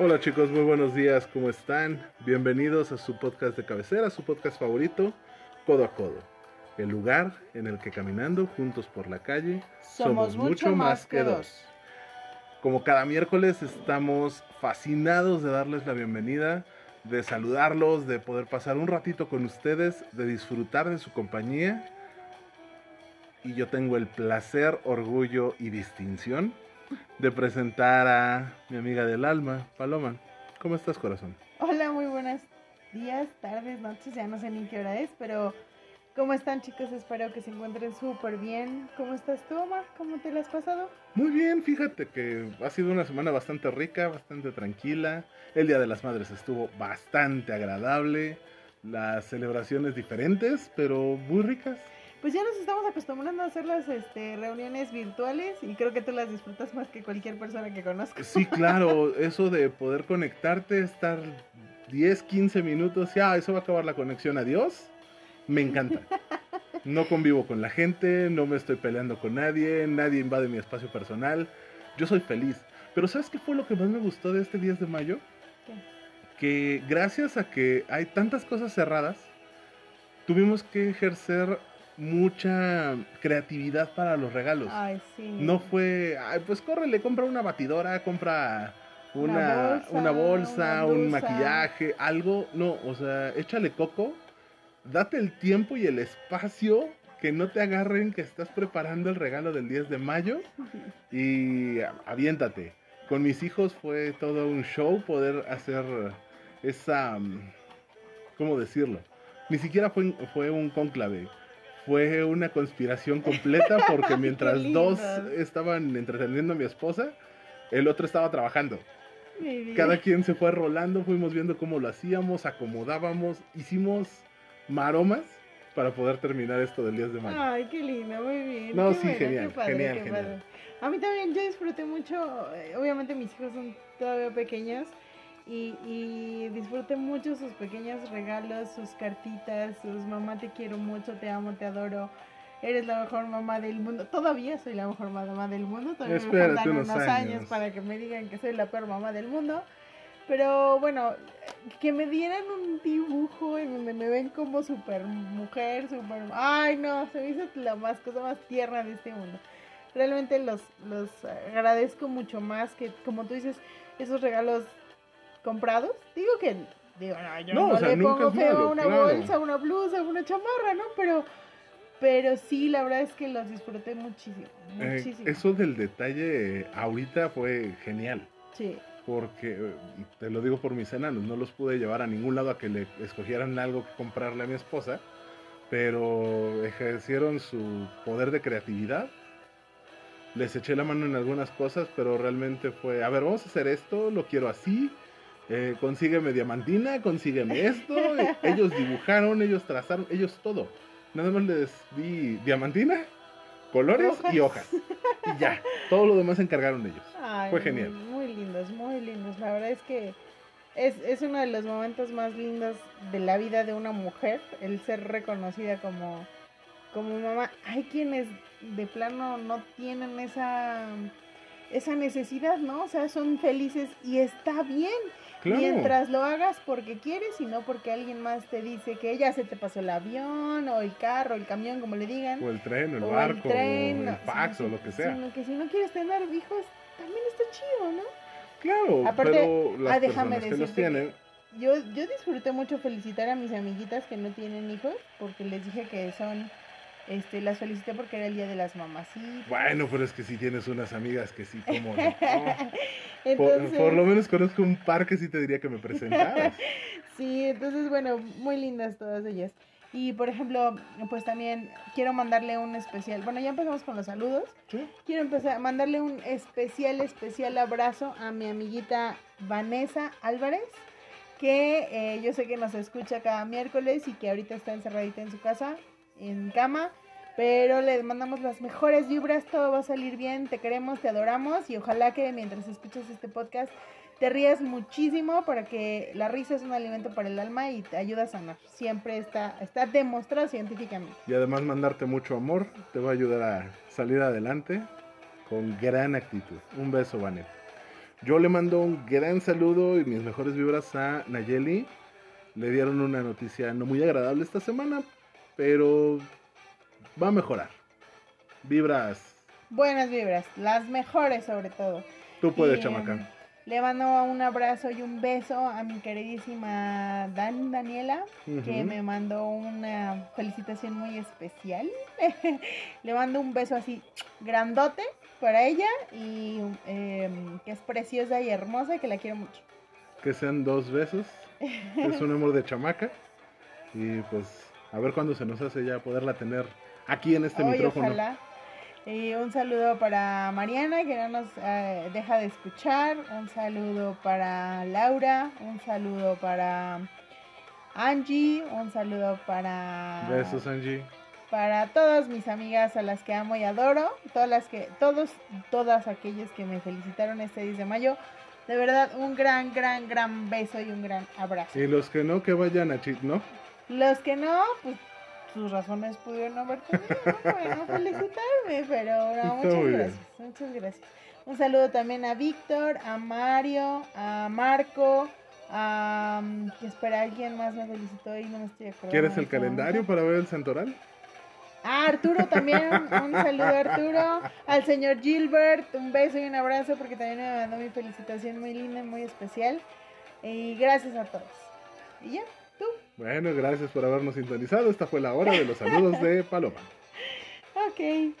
Hola chicos, muy buenos días, ¿cómo están? Bienvenidos a su podcast de cabecera, su podcast favorito, Codo a Codo. El lugar en el que caminando juntos por la calle Somos mucho más que dos. Como cada miércoles estamos fascinados de darles la bienvenida, de saludarlos, de poder pasar un ratito con ustedes, de disfrutar de su compañía. Y yo tengo el placer, orgullo y distinción de presentar a mi amiga del alma, Paloma. ¿Cómo estás, corazón? Hola, muy buenos días, tardes, noches, ya no sé ni qué hora es, pero ¿cómo están chicos? Espero que se encuentren súper bien. ¿Cómo estás tú, Omar? ¿Cómo te la has pasado? Muy bien, fíjate que ha sido una semana bastante rica, bastante tranquila. El Día de las Madres estuvo bastante agradable. Las celebraciones diferentes, pero muy ricas. Pues ya nos estamos acostumbrando a hacer las este, reuniones virtuales y creo que tú las disfrutas más que cualquier persona que conozco. Sí, claro, eso de poder conectarte, estar 10, 15 minutos, ya, eso va a acabar la conexión, adiós. Me encanta. No convivo con la gente, no me estoy peleando con nadie, nadie invade mi espacio personal. Yo soy feliz. Pero ¿sabes qué fue lo que más me gustó de este 10 de mayo? ¿Qué? Que gracias a que hay tantas cosas cerradas, tuvimos que ejercer mucha creatividad para los regalos. Ay, sí. No fue, ay, pues córrele, compra una batidora, compra una, Una bolsa, una bolsa, una un maquillaje, algo. No, o sea, échale coco, date el tiempo y el espacio que no te agarren que estás preparando el regalo del 10 de mayo y aviéntate. Con mis hijos fue todo un show poder hacer esa, mm, ¿cómo decirlo? Ni siquiera fue, fue un cónclave. Fue una conspiración completa porque mientras dos estaban entreteniendo a mi esposa, el otro estaba trabajando. Cada quien se fue rolando, fuimos viendo cómo lo hacíamos, acomodábamos, hicimos maromas para poder terminar esto del 10 de mayo. Ay, qué lindo, muy bien. No, qué sí, bueno, genial, padre, genial, genial. padre. A mí también, yo disfruté mucho, eh, obviamente mis hijos son todavía pequeños y, y disfruté mucho sus pequeños regalos, sus cartitas, sus mamá te quiero mucho, te amo, te adoro, eres la mejor mamá del mundo. Todavía soy la mejor mamá del mundo, todavía Espérate me faltan unos unos, años. años. para que me digan que soy la peor mamá del mundo. Pero bueno, que me dieran un dibujo en donde me ven como super mujer, super... Ay, no, se me hizo la más cosa más tierna de este mundo. Realmente los, los agradezco mucho más que, como tú dices, esos regalos comprados. Digo que, digo, no, yo No, no, o sea, le pongo feo malo, una claro. bolsa, una blusa, una chamarra, ¿no? Pero, pero sí, la verdad es que los disfruté muchísimo, Eh, muchísimo. eso del detalle ahorita fue genial. Sí, Porque, eh, te lo digo por mis enanos, no los pude llevar a ningún lado a que le escogieran algo que comprarle a mi esposa, pero ejercieron su poder de creatividad. Les eché la mano en algunas cosas, pero realmente fue, a ver, vamos a hacer esto, lo quiero así, eh, consígueme diamantina, consígueme esto. ellos dibujaron, ellos trazaron, ellos todo. Nada más les di diamantina, colores y hojas. Y ya, todo lo demás se encargaron ellos. Ay, Fue genial. Muy lindos, muy lindos. La verdad es que es, es uno de los momentos más lindos de la vida de una mujer, el ser reconocida como, como mamá. Hay quienes de plano no tienen esa, esa necesidad, ¿no? O sea, son felices y está bien. Claro. Mientras lo hagas porque quieres y no porque alguien más te dice que ya se te pasó el avión o el carro, el camión, como le digan. O el tren, o el o barco, tren, o el fax, sino o lo que sea. Sino que si no quieres tener hijos, también está chido, ¿no? Claro, Aparte, pero las ah, déjame personas que los tienen, Yo, yo disfruté mucho felicitar a mis amiguitas que no tienen hijos, porque les dije que son, este, las felicité porque era el día de las mamacitas. bueno, pero es que si tienes unas amigas que sí, como no. Por, Entonces, por lo menos conozco un par que sí te diría que me presentaras. sí, entonces, bueno, muy lindas todas ellas. Y, por ejemplo, pues también quiero mandarle un especial, bueno, ya empezamos con los saludos. ¿Sí? Quiero empezar a mandarle un especial, especial abrazo a mi amiguita Vanessa Álvarez, que eh, yo sé que nos escucha cada miércoles y que ahorita está encerradita en su casa, en cama, pero le mandamos las mejores vibras, todo va a salir bien, te queremos, te adoramos y ojalá que mientras escuches este podcast te rías muchísimo para que la risa es un alimento para el alma y te ayuda a sanar. Siempre está, está demostrado científicamente. Y además mandarte mucho amor te va a ayudar a salir adelante con gran actitud. Un beso, Vanet. Yo le mando un gran saludo y mis mejores vibras a Nayeli. Le dieron una noticia no muy agradable esta semana, pero va a mejorar. Vibras, Buenas vibras, las mejores sobre todo. tú puedes, Y, chamaca. em, Le mando un abrazo y un beso a mi queridísima Dan Daniela, que me mandó una felicitación muy especial. Le mando un beso así grandote para ella y em, que es preciosa y hermosa y que la quiero mucho. Que sean dos besos. Es un amor de chamaca. Y pues, a ver cuándo se nos hace ya poderla tener aquí en este Ay, micrófono. ojalá. Y un saludo para Mariana, que no nos eh, deja de escuchar. Un saludo para Laura. Un saludo para Angie. Un saludo para. Besos, Angie. Para todas mis amigas a las que amo y adoro. Todas las que. Todos, todas aquellas que me felicitaron este 10 de mayo. De verdad, un gran, gran, gran beso y un gran abrazo. Y los que no, que vayan a Chit, ¿no? Los que no, pues sus razones pudieron no haber tenido ¿no? para no felicitarme, pero no, muchas gracias, muchas gracias. Un saludo también a Víctor, a Mario, a Marco, a... mm, espera, alguien más me felicitó y no me estoy acordando. ¿Quieres el calendario para ver el santoral? A Arturo también, un saludo a Arturo, al señor Gilbert, un beso y un abrazo porque también me mandó mi felicitación muy linda y muy especial. Y gracias a todos. Y ya. Bueno, gracias por habernos sintonizado. Esta fue la hora de los saludos de Paloma. Ok.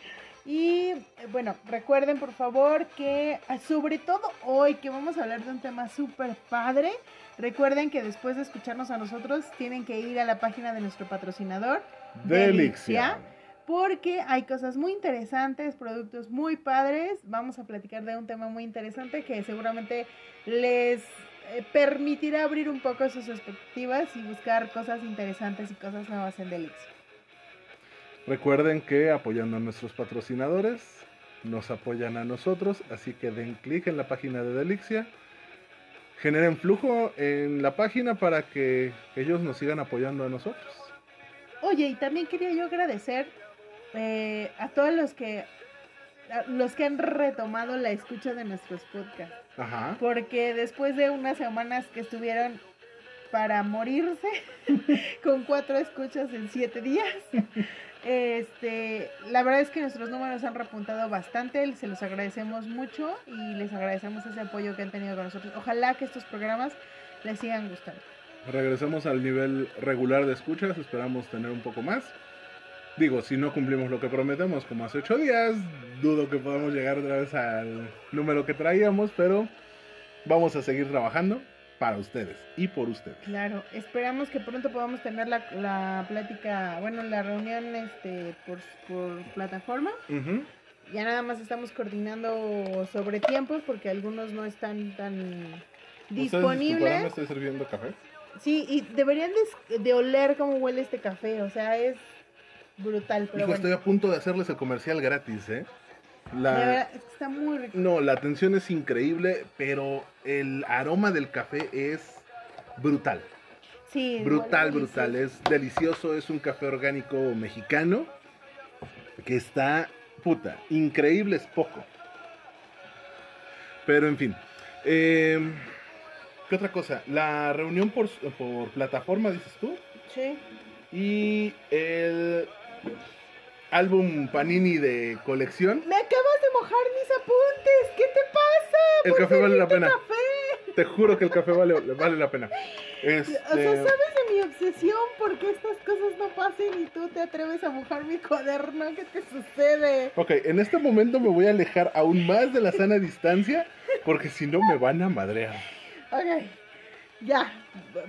Y eh, bueno, recuerden por favor que ah, sobre todo hoy que vamos a hablar de un tema súper padre, recuerden que después de escucharnos a nosotros tienen que ir a la página de nuestro patrocinador Delixia. porque hay cosas muy interesantes, productos muy padres. Vamos a platicar de un tema muy interesante que seguramente les eh, permitirá abrir un poco sus expectativas y buscar cosas interesantes y cosas nuevas en Delixia. Recuerden que apoyando a nuestros patrocinadores, nos apoyan a nosotros, así que den clic en la página de Delixia. Generen flujo en la página para que ellos nos sigan apoyando a nosotros. Oye, y también quería yo agradecer eh, a todos los que los que han retomado la escucha de nuestros podcasts, Ajá. porque después de unas semanas que estuvieron para morirse con cuatro escuchas en siete días, este, la verdad es que nuestros números han repuntado bastante, se los agradecemos mucho y les agradecemos ese apoyo que han tenido con nosotros. Ojalá que estos programas les sigan gustando. Regresemos al nivel regular de escuchas, esperamos tener un poco más. Digo, si no cumplimos lo que prometemos como hace ocho días, dudo que podamos llegar otra vez al número que traíamos, pero vamos a seguir trabajando para ustedes y por ustedes. Claro, esperamos que pronto podamos tener la, la plática, bueno, la reunión este por, por plataforma. Ya nada más estamos coordinando sobre tiempos porque algunos no están tan ¿Ustedes disculparán, disponibles. ¿Me estoy sirviendo café? Sí, y deberían de, de oler cómo huele este café, o sea, es brutal, pero Hijo, bueno, estoy a punto de hacerles el comercial gratis, ¿eh? de La... verdad, es que está muy rico. No, la atención es increíble, pero el aroma del café es brutal. Sí, Brutal, brutal. Es delicioso, es un café orgánico mexicano que está, puta, increíble es poco. Pero en fin. eh, ¿Qué otra cosa? La reunión por, por plataforma, dices tú. Sí. Y el álbum Panini de colección. Me acabas de mojar mis apuntes, ¿qué te pasa? El ¿Por café qué vale la pena. café? Te juro que el café vale, vale la pena. Este, O sea, ¿sabes de mi obsesión? Porque estas cosas no pasen y tú te atreves a mojar mi cuaderno. ¿Qué te sucede? Ok, en este momento me voy a alejar aún más de la sana distancia porque si no me van a madrear. Ok, ya,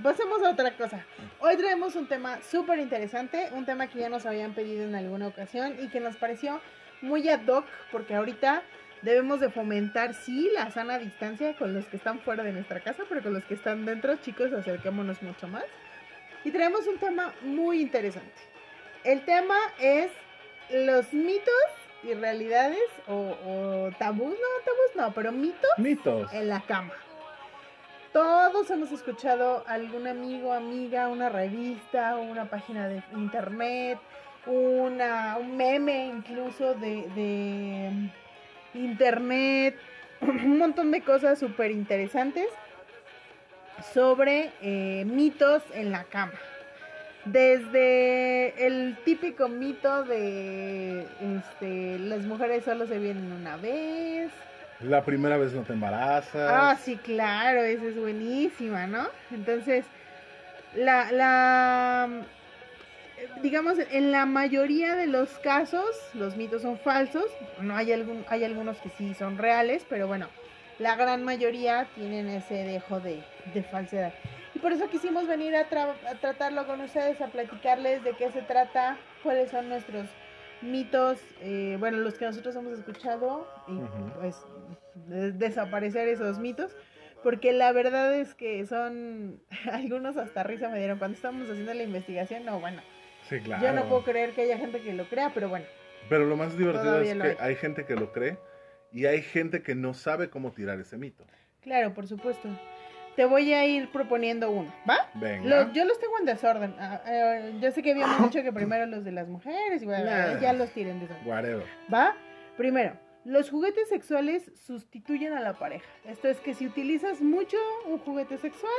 pasemos a otra cosa. Hoy traemos un tema súper interesante, un tema que ya nos habían pedido en alguna ocasión y que nos pareció muy ad hoc porque ahorita debemos de fomentar, sí, la sana distancia con los que están fuera de nuestra casa, pero con los que están dentro, chicos, acerquémonos mucho más. Y traemos un tema muy interesante. El tema es los mitos y realidades o, o tabús, no, tabús no, pero mitos Mitos. en la cama. Todos hemos escuchado algún amigo, amiga, una revista, una página de internet, una, un meme incluso de, de internet, un montón de cosas súper interesantes sobre eh, mitos en la cama. Desde el típico mito de este, las mujeres solo se vienen una vez. La primera vez no te embarazas. Ah, sí, claro, esa es buenísima, ¿no? Entonces, la, la, digamos, en la mayoría de los casos, los mitos son falsos. No hay algún, hay algunos que sí son reales, pero bueno, la gran mayoría tienen ese dejo de, de falsedad. Y por eso quisimos venir a, tra- a tratarlo con ustedes, a platicarles de qué se trata, cuáles son nuestros mitos, eh, bueno, los que nosotros hemos escuchado, y pues de- desaparecer esos mitos, porque la verdad es que son, algunos hasta risa me dieron cuando estábamos haciendo la investigación, no, bueno, Sí, claro. yo no puedo creer que haya gente que lo crea, pero bueno, Pero lo más divertido es que hay. hay gente que lo cree y hay gente que no sabe cómo tirar ese mito. claro, por supuesto. Te voy a ir proponiendo uno, ¿va? Venga. Los- yo los tengo en desorden. Ah, eh, yo sé que habíamos dicho que primero los de las mujeres y bueno, Nah. ya los tiré en desorden. Whatever. ¿Va? Primero, los juguetes sexuales sustituyen a la pareja. Esto es que si utilizas mucho un juguete sexual,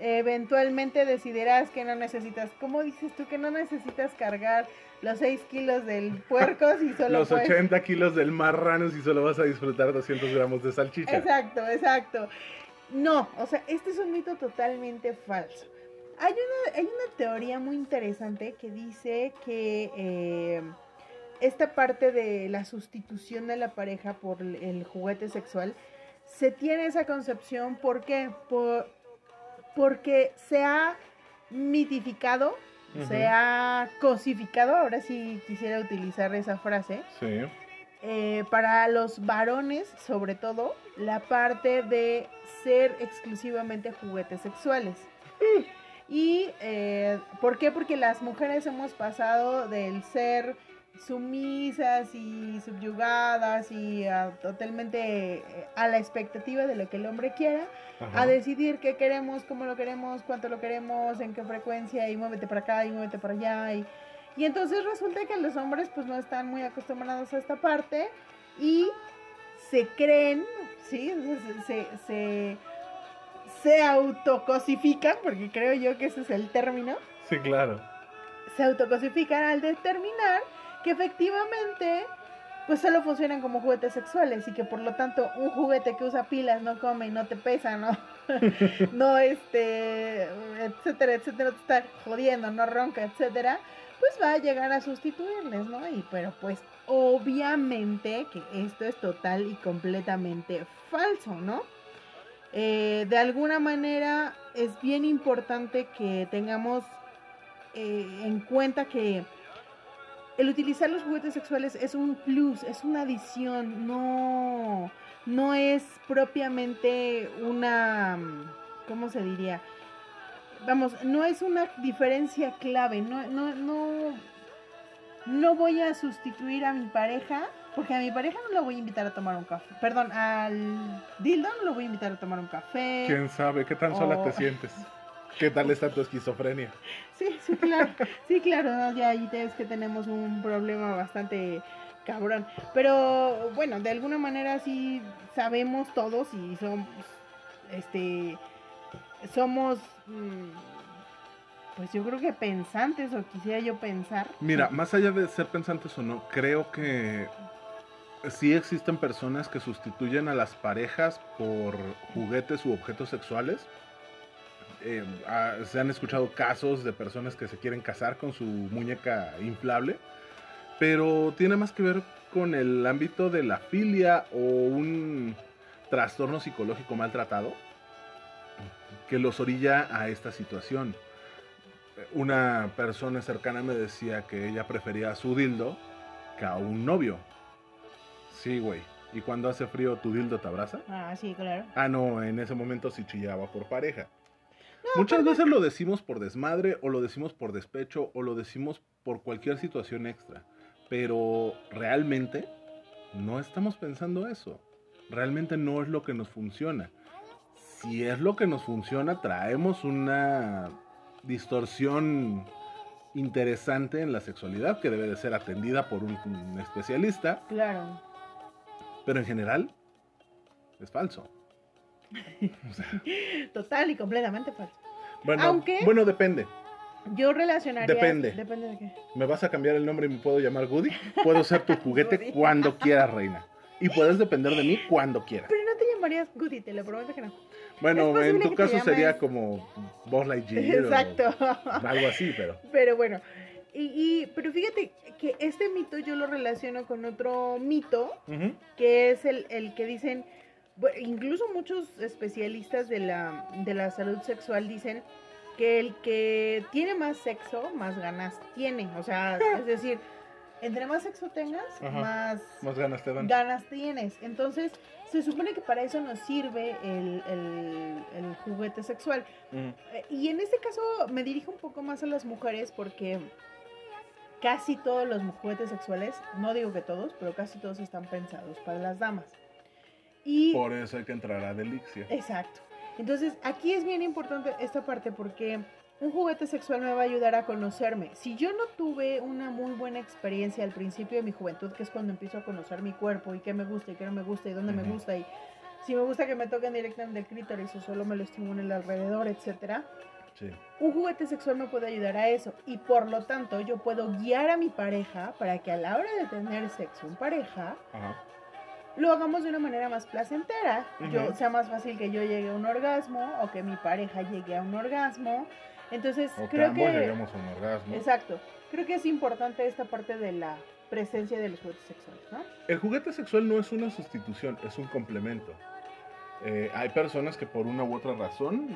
eventualmente decidirás que no necesitas, ¿cómo dices tú? Que no necesitas cargar los 6 kilos del puerco si solo Los puedes- 80 kilos del marrano si solo vas a disfrutar 200 gramos de salchicha. Exacto, exacto. No, o sea, este es un mito totalmente falso. Hay una, hay una teoría muy interesante que dice que eh, esta parte de la sustitución de la pareja por el- juguete sexual se tiene esa concepción ¿por qué? Por- porque se ha mitificado, se ha cosificado, ahora sí quisiera utilizar esa frase, Sí. Eh, para los varones, sobre todo, la parte de ser exclusivamente juguetes sexuales. ¿Y eh, por qué? Porque las mujeres hemos pasado del ser sumisas y subyugadas y ah, totalmente eh, a la expectativa de lo que el hombre quiera, Ajá. a decidir qué queremos, cómo lo queremos, cuánto lo queremos, en qué frecuencia, y muévete para acá y muévete para allá. Y, y entonces resulta que los hombres pues no están muy acostumbrados a esta parte y se creen, ¿sí? Se, se, se, se autocosifican, porque creo yo que ese es el término, Sí, claro. se autocosifican al determinar que efectivamente pues solo funcionan como juguetes sexuales y que por lo tanto un juguete que usa pilas no come y no te pesa, no, no este, etcétera, etcétera, te está jodiendo, no ronca, etcétera, pues va a llegar a sustituirles, ¿no? Y pero pues obviamente que esto es total y completamente falso, ¿no? Eh, de alguna manera es bien importante que tengamos eh, en cuenta que el utilizar los juguetes sexuales es un plus, es una adición, no, no es propiamente una, ¿cómo se diría? Vamos, no es una diferencia clave, no, no, no, no voy a sustituir a mi pareja, porque a mi pareja no lo voy a invitar a tomar un café, perdón, al dildo no lo voy a invitar a tomar un café. ¿Quién sabe qué tan sola te sientes? ¿Qué tal está tu esquizofrenia? Sí, sí, claro. Sí, claro, ¿no? ya ahí es que tenemos un problema bastante cabrón. Pero bueno, de alguna manera sí sabemos todos y somos, este, somos, mm, pues yo creo que pensantes o quisiera yo pensar. Mira, más allá de ser pensantes o no, creo que sí existen personas que sustituyen a las parejas por juguetes u objetos sexuales. Eh, ah, se han escuchado casos de personas que se quieren casar con su muñeca inflable, pero tiene más que ver con el ámbito de la filia o un trastorno psicológico maltratado que los orilla a esta situación una persona cercana me decía que ella prefería a su dildo que a un novio. Sí, güey. ¿Y cuando hace frío tu dildo te abraza? Ah, sí, claro. Ah, no, en ese momento sí chillaba por pareja. Muchas veces lo decimos por desmadre o lo decimos por despecho o lo decimos por cualquier situación extra. Pero realmente no estamos pensando eso. Realmente no es lo que nos funciona. Si es lo que nos funciona, traemos una distorsión interesante en la sexualidad que debe de ser atendida por un, un especialista, Claro. pero en general es falso. O sea, Total y completamente falso. bueno, Aunque- bueno, depende. Yo relacionaría. Depende. Depende de qué. ¿Me vas a cambiar el nombre y me puedo llamar Goody? Puedo ser tu juguete cuando quieras, reina. Y puedes depender de mí cuando quieras. Pero no te llamarías Goody, te lo prometo que no. Bueno, en tu caso sería como Buzz Lightyear Exacto. o algo así, pero... Pero bueno, y, y- pero fíjate que este mito yo lo relaciono con otro mito, que es el, el que dicen, incluso muchos especialistas de la, de la salud sexual dicen que el que tiene más sexo, más ganas tiene. O sea, es decir, entre más sexo tengas, Ajá. más Más ganas te dan. ganas tienes. Entonces, se supone que para eso nos sirve el, el- el juguete sexual. Eh, Y en este caso me dirijo un poco más a las mujeres porque casi todos los juguetes sexuales, no digo que todos, pero casi todos están pensados para las damas. Y Por eso hay que entrar a Delixia. exacto. Entonces, aquí es bien importante esta parte porque un juguete sexual me va a ayudar a conocerme. Si yo no tuve una muy buena experiencia al principio de mi juventud, que es cuando empiezo a conocer mi cuerpo y qué me gusta y qué no me gusta y dónde me gusta y si me gusta que me toquen directamente el clítoris o solo me lo estimulen alrededor, etcétera, Sí. un juguete sexual me puede ayudar a eso y por lo tanto yo puedo guiar a mi pareja para que a la hora de tener sexo en pareja lo hagamos de una manera más placentera. Yo sea más fácil que yo llegue a un orgasmo o que mi pareja llegue a un orgasmo. Entonces O que creo ambos que lleguemos a un orgasmo. exacto, creo que es importante esta parte de la presencia de los juguetes sexuales, ¿no? El juguete sexual no es una sustitución, es un complemento. Eh, hay personas que por una u otra razón,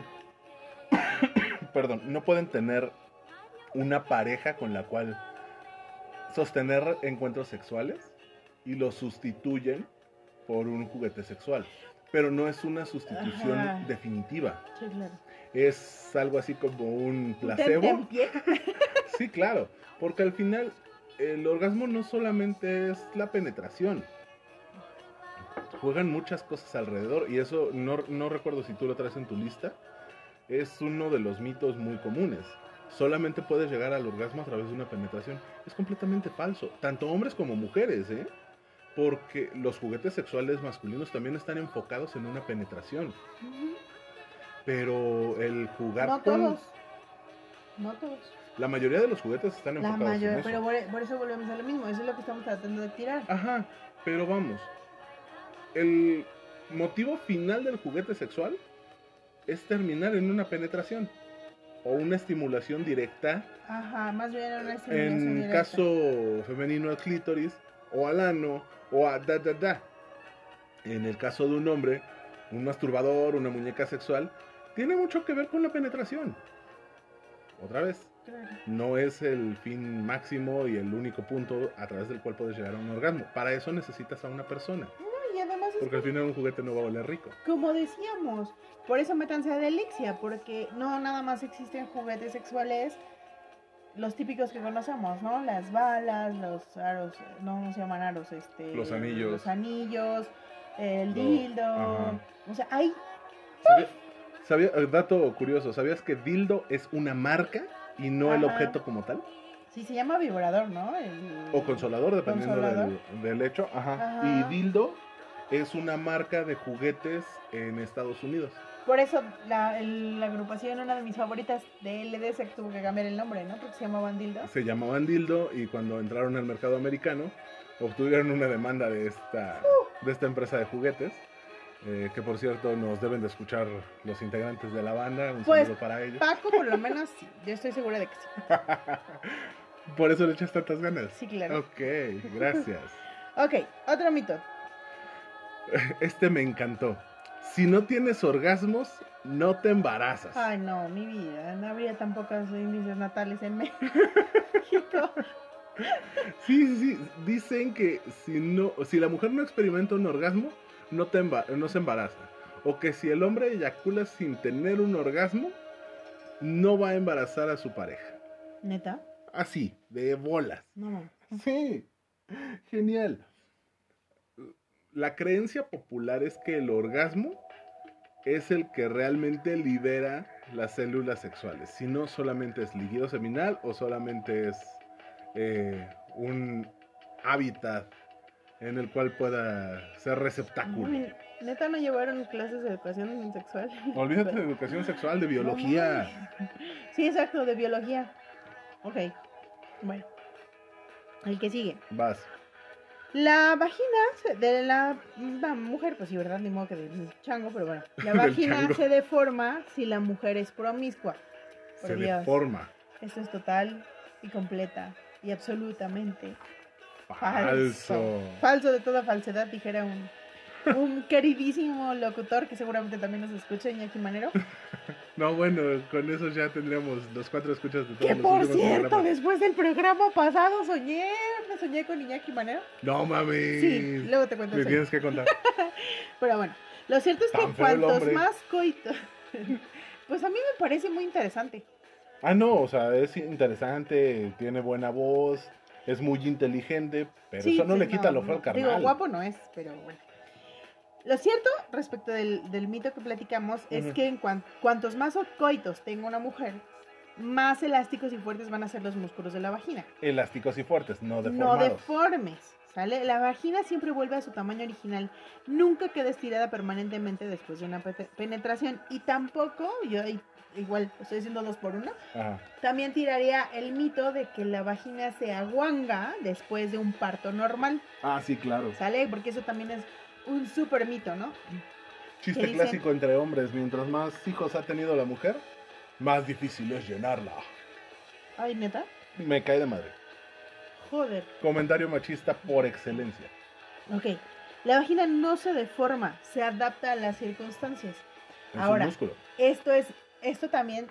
perdón, no pueden tener una pareja con la cual sostener encuentros sexuales y lo sustituyen por un juguete sexual. Pero no es una sustitución Ajá. definitiva. Sí, claro. Es algo así como un placebo. Sí, claro, porque al final el orgasmo no solamente es la penetración. Juegan muchas cosas alrededor y eso no, no recuerdo si tú lo traes en tu lista. Es uno de los mitos muy comunes. Solamente puedes llegar al orgasmo a través de una penetración. Es completamente falso. Tanto hombres como mujeres, ¿eh? Porque los juguetes sexuales masculinos también están enfocados en una penetración. Pero el jugar No con... todos. No todos. La mayoría de los juguetes están La enfocados en mayoría, eso. pero por, por eso volvemos a lo mismo. Eso es lo que estamos tratando de tirar. Ajá, pero vamos. El motivo final del juguete sexual es terminar en una penetración o una estimulación directa, Ajá, más bien una estimulación en directa. caso femenino al clítoris o al ano o a da da da. En el caso de un hombre, un masturbador, una muñeca sexual, tiene mucho que ver con la penetración. Otra vez, no es el fin máximo y el único punto a través del cual puedes llegar a un orgasmo. Para eso necesitas a una persona. No, y además Porque al final un juguete no va a oler rico. Como decíamos, por eso métanse a Delixia, porque no nada más existen juguetes sexuales, los típicos que conocemos, ¿no? Las balas, los aros, no, no se llaman aros, este... Los anillos. Los anillos, el dildo, ajá. o sea, hay... ¿Sabía- sabía- eh, dato curioso, ¿sabías que dildo es una marca y no el Ajá. objeto como tal? Sí, se llama vibrador, ¿no? El- O consolador, dependiendo Consolador. Del, del hecho. Ajá. Ajá. Y dildo es una marca de juguetes en Estados Unidos. Por eso la, el- la agrupación, una de mis favoritas de LDS, que tuvo que cambiar el nombre, ¿no? Porque se llamaban dildo. Se llamaban dildo y cuando entraron al mercado americano obtuvieron una demanda de esta, de esta empresa de juguetes. Eh, que por cierto nos deben de escuchar los integrantes de la banda. Un Pues, saludo para ellos. Paco, por lo menos, sí. Yo estoy segura de que sí. Por eso le echas tantas ganas. Sí, claro. Ok, gracias. Ok, otro mito. Este me encantó. Si no tienes orgasmos, no te embarazas. Ay, no, mi vida. No habría tan pocos índices natales en México. Sí, sí, sí. Dicen que si no, si la mujer no experimenta un orgasmo, no, te no se embaraza. O que si el hombre eyacula sin tener un orgasmo, no va a embarazar a su pareja. ¿Neta? Así, de bolas. No. Sí, genial. La creencia popular es que el orgasmo es el que realmente libera las células sexuales. Si no, solamente es líquido seminal o solamente es eh, un hábitat en el cual pueda ser receptáculo. Neta no llevaron clases de educación sexual. Olvídate de educación sexual, de biología. Sí, exacto, de biología. Ok. Bueno. El que sigue. Vas. La vagina de la, la mujer, pues sí, ¿verdad? Ni modo que del chango, pero bueno. La vagina se deforma si la mujer es promiscua. Por Se Dios. deforma. Esto es total y completa y absolutamente Falso. Falso de toda falsedad, dijera un, un queridísimo locutor que seguramente también nos escucha, Iñaki Manero. No, bueno, con eso ya tendríamos los cuatro escuchas de todos Que los por últimos cierto, programas. después del programa pasado soñé, me soñé con Iñaki Manero. No mames. Sí, luego te cuento Me eso. tienes que contar. Pero bueno, lo cierto es que Tan cuantos más coitos... Pues a mí me parece muy interesante. Ah, no, o sea, es interesante, tiene buena voz, es muy inteligente, pero Sí, eso no sí, le quita lo feo al carnal. Digo, guapo no es, pero bueno. Lo cierto respecto del, del mito que platicamos es que en cuan- cuantos más coitos tenga una mujer, más elásticos y fuertes van a ser los músculos de la vagina. Elásticos y fuertes, no No deformados. deformes, ¿sale? La vagina siempre vuelve a su tamaño original, nunca queda estirada permanentemente después de una penetración y tampoco, yo i- igual estoy diciendo dos por uno, Ajá. también tiraría el mito de que la vagina se aguanga después de un parto normal. Ah, sí, claro. ¿Sale? Porque eso también es un súper mito, ¿no? Chiste clásico entre hombres, mientras más hijos ha tenido la mujer, más difícil es llenarla. Ay, neta. Me cae de madre. Joder. Comentario machista por excelencia. Ok. La vagina no se deforma, se adapta a las circunstancias. Ahora. Esto es, esto también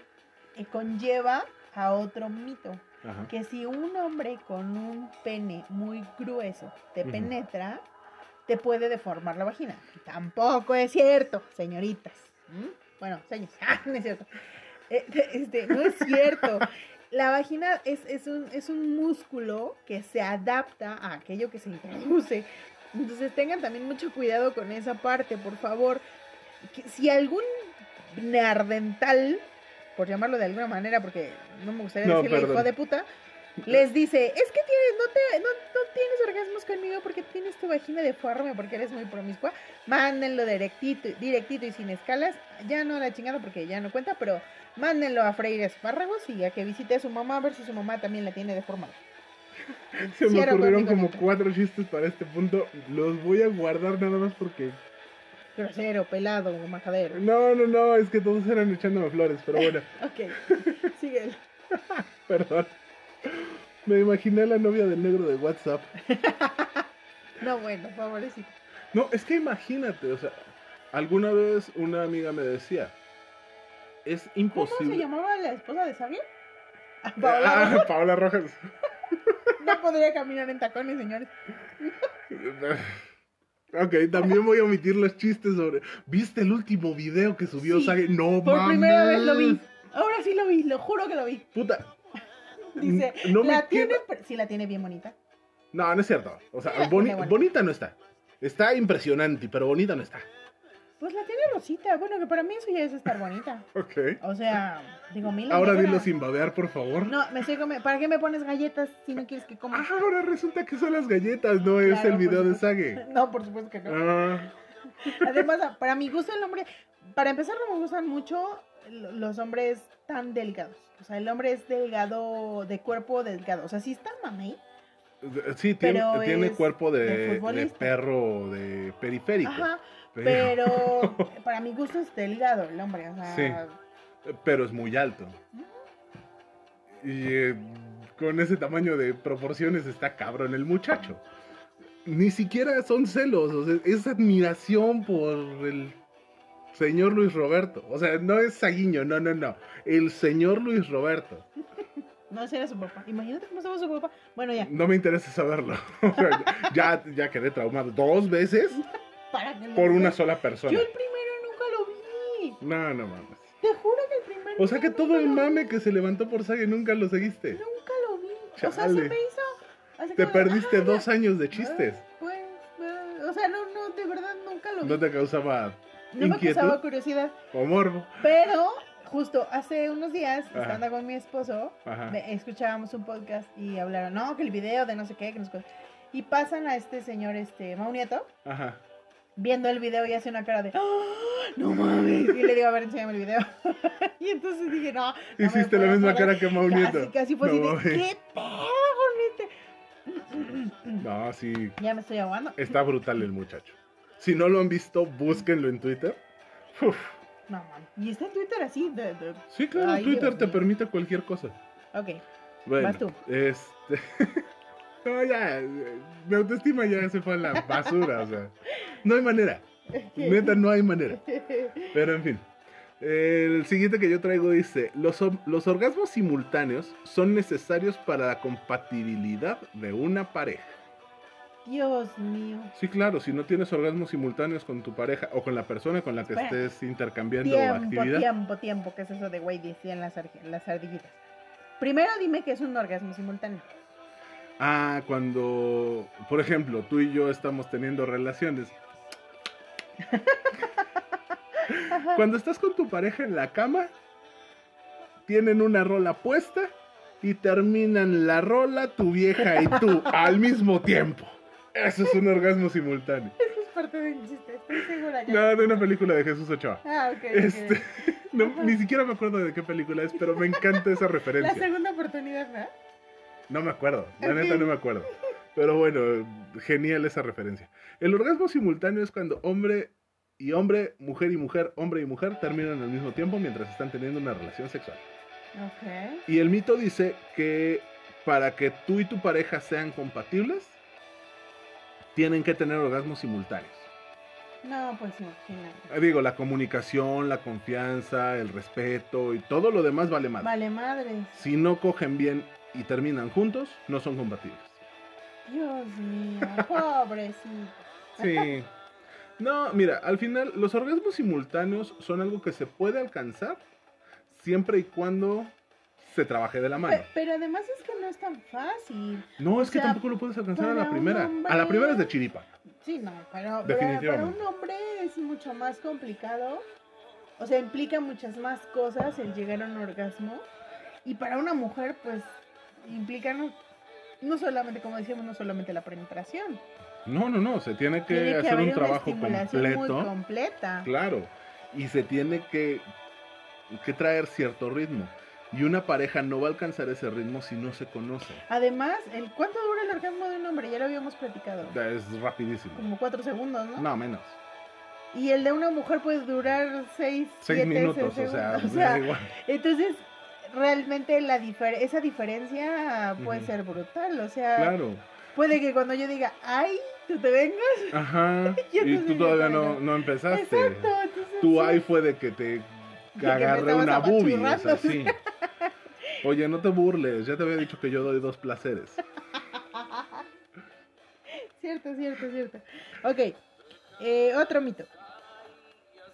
eh, conlleva a otro mito. Ajá. Que si un hombre con un pene muy grueso te penetra, te puede deformar la vagina. Tampoco es cierto, señoritas. ¿Mm? Bueno, señores, ah, no es cierto. Eh, este, no es cierto. La vagina es, es, un, es un músculo que se adapta a aquello que se introduce. Entonces tengan también mucho cuidado con esa parte, por favor. Que si algún neardental, por llamarlo de alguna manera, porque no me gustaría No, decirle perdón. hijo de puta, les dice, es que tienes, no, te, no, no tienes orgasmos conmigo porque tienes tu vagina deforme, porque eres muy promiscua, mándenlo directito, directito y sin escalas, ya no la chingada porque ya no cuenta, pero mándenlo a freír espárragos y a que visite a su mamá a ver si su mamá también la tiene deformada. Se me ocurrieron como cuatro chistes para este punto. Los voy a guardar nada más porque. Grosero, pelado, majadero. No, no, no, es que todos eran echándome flores, pero bueno, Ok, sigue. perdón. Me imaginé a la novia del negro de WhatsApp. No, bueno, pobrecito. No, es que imagínate, o sea, alguna vez una amiga me decía, es ¿Cómo imposible. se llamaba la esposa de Xavier? Ah, Ah, Paola. Paola Rojas. No podría caminar en tacones, señores. Ok, también voy a omitir los chistes sobre. ¿Viste el último video que subió Sí, Sage? No Por mames. primera vez lo vi. Ahora sí lo vi, lo juro que lo vi. Puta. Dice, no la tiene, queda- sí la tiene bien bonita. No, no es cierto. O sea, boni- bonita no está. Está impresionante, pero bonita no está. Pues la tiene rosita. Bueno, que para mí eso ya es estar bonita. Ok. O sea, digo, mil. Ahora dilo sin babear, por favor. No, me estoy comiendo. ¿Para qué me pones galletas si no quieres que coma? Ah, ahora resulta que son las galletas, no es el video de. Sage. No, por supuesto que no. Ah, Además, para mi gusto el hombre, para empezar no me gustan mucho lo- los hombres tan delgados. O sea, el hombre es delgado, de cuerpo delgado. O sea, sí está mamey. sí, tiene, tiene cuerpo de, de perro de periférico. Ajá, pero, pero para mi gusto es delgado el hombre. O sea, Sí. pero es muy alto. Y eh, con ese tamaño de proporciones está cabrón el muchacho. Ni siquiera son celos, o sea, es admiración por el señor Luis Roberto. O sea, no es Saguiño, no, no, no. El señor Luis Roberto. no ese era su papá. Imagínate cómo estaba su papá. Bueno, ya. No me interesa saberlo. Ya, ya quedé traumado dos veces Para que lo por una sola Yo persona. el primero nunca lo vi. No, no mames. Te juro que el primero. O sea que todo el mame que se levantó por Sage nunca lo seguiste. Nunca lo vi. O sea, se me hizo. así Te como perdiste ah, dos años de chistes. Pues, eh, o sea, no, no, de verdad nunca lo vi. No te causaba No me causaba curiosidad, o morbo. pero justo hace unos días, Ajá. estando con mi esposo, Ajá. escuchábamos un podcast y hablaron, no, que el video de no sé qué, que no sé qué. Y pasan a este señor, este, Mau Nieto, Ajá. Viendo el video y hace una cara de, ¡Ah! no mames. Y le digo, a ver, enséñame el video. y entonces dije, no. Hiciste la misma cara que Mau Casi, casi fue así No, de, eh. ¿qué pedo con este? No, sí. Ya me estoy ahogando. Está brutal el muchacho. Si no lo han visto, búsquenlo en Twitter. Uf. No, man. Y está en Twitter así. De, de- Sí, claro, Ay, Twitter Dios te mío. permite cualquier cosa. Ok. Bueno, Vas tú. este. no, ya. Mi autoestima ya se fue a la basura, o sea. No hay manera. Neta, no hay manera. Pero en fin. El siguiente que yo traigo dice: los, los orgasmos simultáneos son necesarios para la compatibilidad de una pareja. Dios mío. Sí, claro, si no tienes orgasmos simultáneos con tu pareja o con la persona con la que Espera. estés intercambiando Tiempo, actividad. tiempo, tiempo. ¿Qué es eso de güey? Decían las, las ardillitas. Primero dime que es un orgasmo simultáneo. Ah, cuando, por ejemplo, tú y yo estamos teniendo relaciones. Cuando estás con tu pareja en la cama, tienen una rola puesta y terminan la rola tu vieja y tú al mismo tiempo. Eso es un orgasmo simultáneo. Eso es parte de chiste, estoy segura ya. No, de una película de Jesús Ochoa. Ah, ok. Este, no, ni siquiera me acuerdo de qué película es, pero me encanta esa La referencia. segunda oportunidad, ¿no? No me acuerdo, la neta no me acuerdo. Pero bueno, genial esa referencia. El orgasmo simultáneo es cuando hombre y hombre, mujer y mujer, hombre y mujer terminan al mismo tiempo mientras están teniendo una relación sexual. Ok. Y el mito dice que para que tú y tu pareja sean compatibles, tienen que tener orgasmos simultáneos. No, pues imagínate. Eh, Digo, la comunicación, la confianza, el respeto y todo lo demás vale más. Vale madres. Si no cogen bien y terminan juntos, no son compatibles. Dios mío, pobrecito. Sí. No, mira, al final los orgasmos simultáneos son algo que se puede alcanzar siempre y cuando se trabaje de la mano. Pe- Pero además es que no es tan fácil. No, o es que sea, tampoco lo puedes alcanzar a la primera. hombre- A la primera es de chiripa. Sí, no, pero, para un hombre es mucho más complicado. O sea, implica muchas más cosas el llegar a un orgasmo. Y para una mujer, pues, implica no, no solamente, como decíamos, no solamente la penetración. No, no, no, se tiene que Tiene hacer un trabajo muy completo. completa. Claro. Y se tiene que, que traer cierto ritmo. Y una pareja no va a alcanzar ese ritmo si no se conoce. Además, el ¿cuánto dura el orgasmo de un hombre? Ya lo habíamos platicado. Es rapidísimo. Como cuatro segundos, ¿no? No, menos. Y el de una mujer puede durar seis, Seis siete minutos, o sea, O sea, da igual. entonces, realmente la difer- esa diferencia puede ser brutal. O sea, Claro. Puede que cuando yo diga, ay, tú te vengas. Ajá. Yo y no tú todavía no, no empezaste. Exacto. Entonces, Tu sí. ay fue de que te agarré una boobie, o sea, apachurrando. sí. Oye, no te burles, ya te había dicho que yo doy dos placeres. Cierto, cierto, cierto. Ok, eh, otro mito.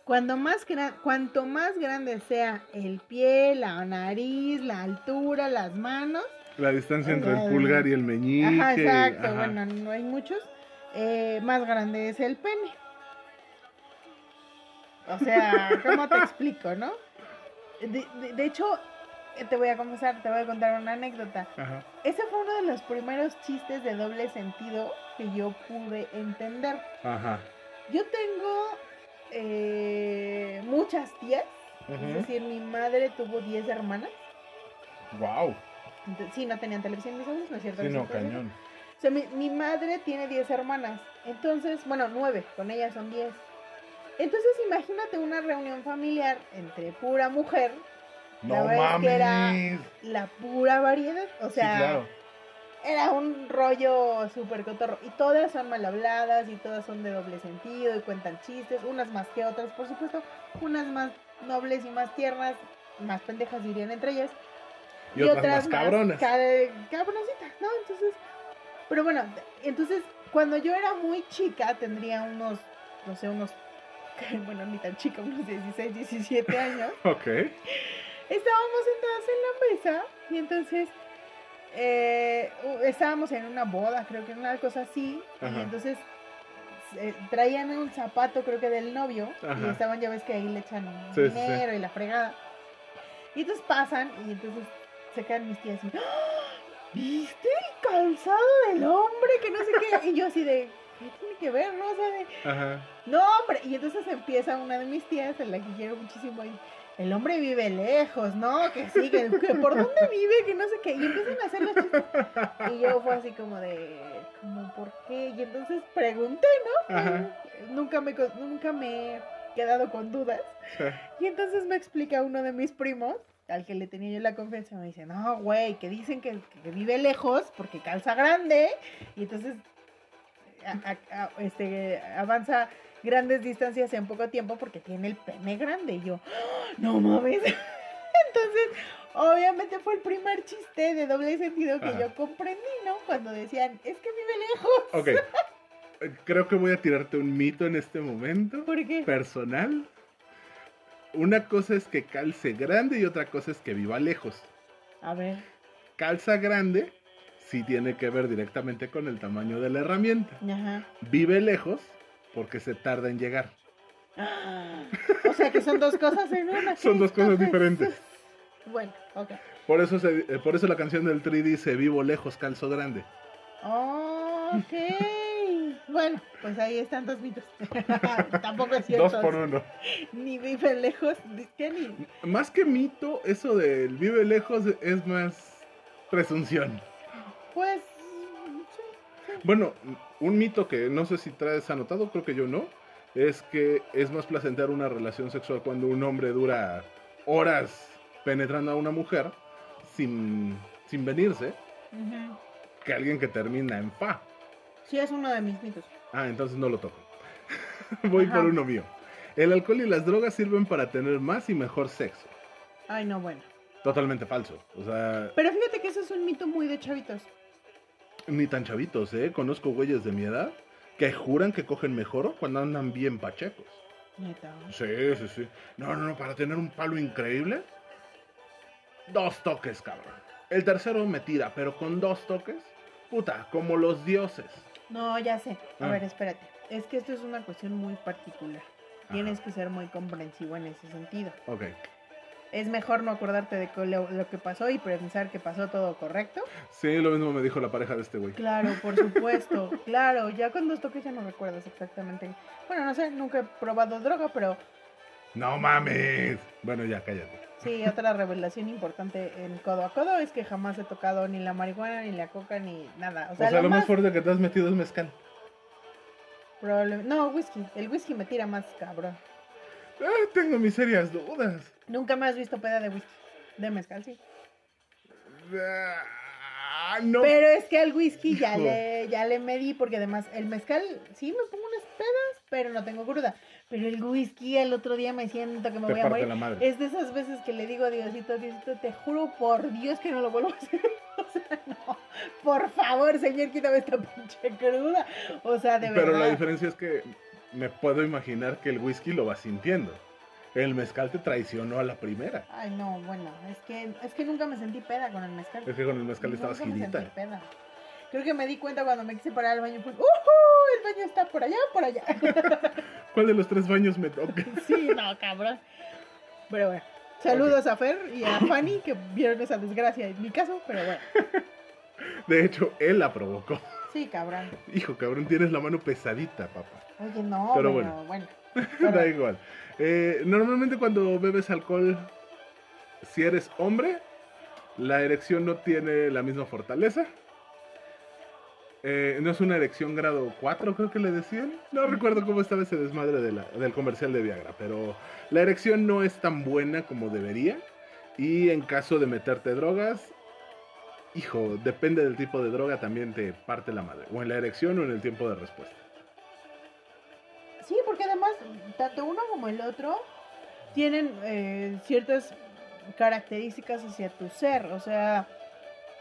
Cuando más cuanto más grande sea el pie, la nariz, la altura, las manos, La distancia entre el pulgar y el meñique. Ajá, exacto. ajá. Bueno, no hay muchos. eh, más grande es el pene. O sea, ¿cómo te explico, no? De, de- de hecho, te voy a confesar, te voy a contar una anécdota. Ajá. Ese fue uno de los primeros chistes de doble sentido que yo pude entender. Ajá. Yo tengo eh, muchas tías. Es Ujú. decir, mi madre tuvo 10 hermanas. Wow. Entonces, sí, no tenían televisión mis abuelos, ¿no es cierto? Sí, ¿Es no, cierto? cañón. O sea, mi, mi madre tiene 10 hermanas. Entonces, bueno, 9, con ellas son 10. Entonces, imagínate una reunión familiar entre pura mujer, No verdad es que era- mames. la pura variedad. O sea, sí, claro. era un rollo súper cotorro. Y todas son mal habladas y todas son de doble sentido y cuentan chistes, unas más que otras, por supuesto. Unas más nobles y más tiernas, más pendejas dirían entre ellas. Y, otras, más cabronas. ca- ¿no? Entonces, pero bueno, entonces cuando yo era muy chica, tendría unos, no sé, unos, bueno, ni tan chica, unos 16, 17 años, Ok. estábamos sentadas en la mesa y entonces eh, estábamos en una boda, creo que una cosa así, Ajá. y entonces eh, traían un zapato, creo que del novio, y estaban, ya ves que ahí le echan Sí, sí, sí. dinero y la fregada. Y entonces pasan, y entonces se quedan mis tías así, ¡Ah! ¿viste el calzado del hombre? Que no sé qué. Y yo así de, ¿qué tiene que ver? No, o sea, de, Ajá. no, hombre. Y entonces empieza una de mis tías, a la que quiero muchísimo, y el hombre vive lejos, ¿no? Que sí, que, que por dónde vive, que no sé qué. Y empiezan a hacer los chistes. Y yo fue así como de, como, ¿por qué? Y entonces pregunté, ¿no? Ajá. Nunca me, nunca me he quedado con dudas. Y entonces me explica uno de mis primos, al que le tenía yo la confianza, me dice, no, güey, que dicen que, que vive lejos porque calza grande. Y entonces a- a- a- este, avanza grandes distancias en poco tiempo porque tiene el pene grande. Y yo, "¡Ah! no mames. Entonces, obviamente fue el primer chiste de doble sentido que Ajá. yo comprendí, ¿no? Cuando decían, es que vive lejos. Ok. Eh, Creo que voy a tirarte un mito en este momento. ¿Por qué? Personal. Una cosa es que calce grande y otra cosa es que viva lejos. A ver. Calza grande sí tiene que ver directamente con el tamaño de la herramienta. Ajá. Vive lejos porque se tarda en llegar. O sea que son dos cosas en una. Son dos cosas diferentes. Bueno, ok. Por eso, se- eh, por eso la canción del Tri dice vivo lejos, calzo grande. Ok. Bueno, pues ahí están dos mitos. Tampoco es cierto. Dos por uno. Ni vive lejos. ¿Qué ni? Más que mito, eso del vive lejos es más presunción. Pues. sí. Bueno, un mito que no sé si traes anotado, creo que yo no, es que es más placentera una relación sexual cuando un hombre dura horas penetrando a una mujer sin, sin venirse que alguien que termina en fa. Sí, es uno de mis mitos. Ah, entonces no lo toco. Voy Ajá. por uno mío. El alcohol y las drogas sirven para tener más y mejor sexo. Ay, no, bueno. Totalmente falso. O sea, Pero fíjate que eso es un mito muy de chavitos. ni tan chavitos, ¿eh? Conozco güeyes de mi edad que juran que cogen mejor cuando andan bien pachecos. Neta. Sí, sí, sí. No, no, no, para tener un palo increíble. Dos toques, cabrón. El tercero me tira, pero con dos toques, puta, como los dioses. No, ya sé. A Ah. ver, espérate. Es que esto es una cuestión muy particular. Tienes que ser muy comprensivo en ese sentido. Ok. Es mejor no acordarte de lo, lo que pasó y pensar que pasó todo correcto. Sí, lo mismo me dijo la pareja de este güey. Claro, por supuesto. claro, ya cuando toques ya no recuerdas exactamente. Bueno, no sé, nunca he probado droga, pero No mames. Bueno, ya, cállate. Sí, otra revelación importante en codo a codo es que jamás he tocado ni la marihuana, ni la coca, ni nada. O O sea, lo, lo más más fuerte que te has metido es mezcal. probable... No, whisky. El whisky me tira más cabrón. Ah, tengo mis serias dudas. Nunca me has visto peda de whisky. De mezcal, sí. Ah, no. Pero es que al whisky ya le, ya le medí, porque además el mezcal sí me pongo unas pedas, pero no tengo cruda. Pero el whisky el otro día me siento que me Te voy a morir. la madre. Es de esas veces que le digo a Diosito, Diosito, te juro por Dios que no lo vuelvo a hacer. O sea, no. Por favor, señor, quítame esta pinche cruda. O sea, de Pero la verdad. diferencia es que me puedo imaginar que el whisky lo va sintiendo. El mezcal te traicionó a la primera. Ay, no, bueno, es que, es que nunca me sentí peda con el mezcal. Es que con el mezcal estabas Nunca me girita. sentí peda. Creo que me di cuenta cuando me quise parar al baño. Fue, ¡Uh! El baño está por allá, por allá. ¿Cuál de los tres baños me toca? Sí, no, cabrón. Pero bueno. Saludos a Fer y a Fanny que vieron esa desgracia en mi caso, pero bueno. De hecho, él la provocó. Sí, cabrón. Hijo, cabrón, tienes la mano pesadita, papá. Oye, no, Pero pero, bueno. bueno. da igual. Eh, normalmente cuando bebes alcohol, si eres hombre, la erección no tiene la misma fortaleza. Eh, no es una erección grado 4, creo que le decían. No recuerdo cómo estaba ese desmadre del comercial de Viagra, pero la erección no es tan buena como debería. Y en caso de meterte drogas, hijo, depende del tipo de droga, también te parte la madre. O en la erección o en el tiempo de respuesta. Sí, porque además, tanto uno como el otro tienen eh, ciertas características hacia tu ser. O sea,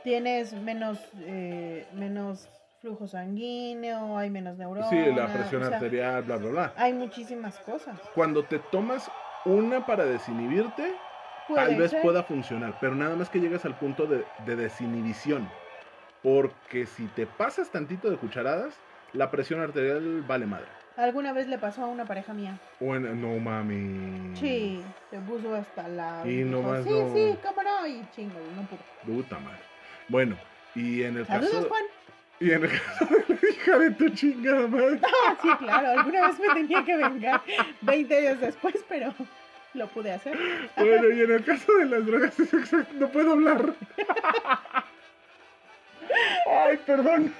tienes menos, eh, menos flujo sanguíneo, hay menos neuronas. Sí, la presión o sea, arterial, bla, bla, bla. Hay muchísimas cosas. cuando te tomas una para desinhibirte, tal vez ser. pueda funcionar, pero nada más que llegas al punto de, de desinhibición. Porque si te pasas tantito de cucharadas, la presión arterial vale madre. Alguna vez le pasó a una pareja mía. Bueno, no mami. Sí, se puso hasta la. Y dijo, sí, no- sí, cómo no, y chingo, no pudo. Puta madre. Bueno, y en el Saludos, caso. Juan. Y en de la hija de tu chingada madre. Ah, sí, claro, alguna vez me tenía que vengar 20 años después, pero lo pude hacer. Bueno, y en el caso de las drogas es exacto, no puedo hablar. Ay, perdón.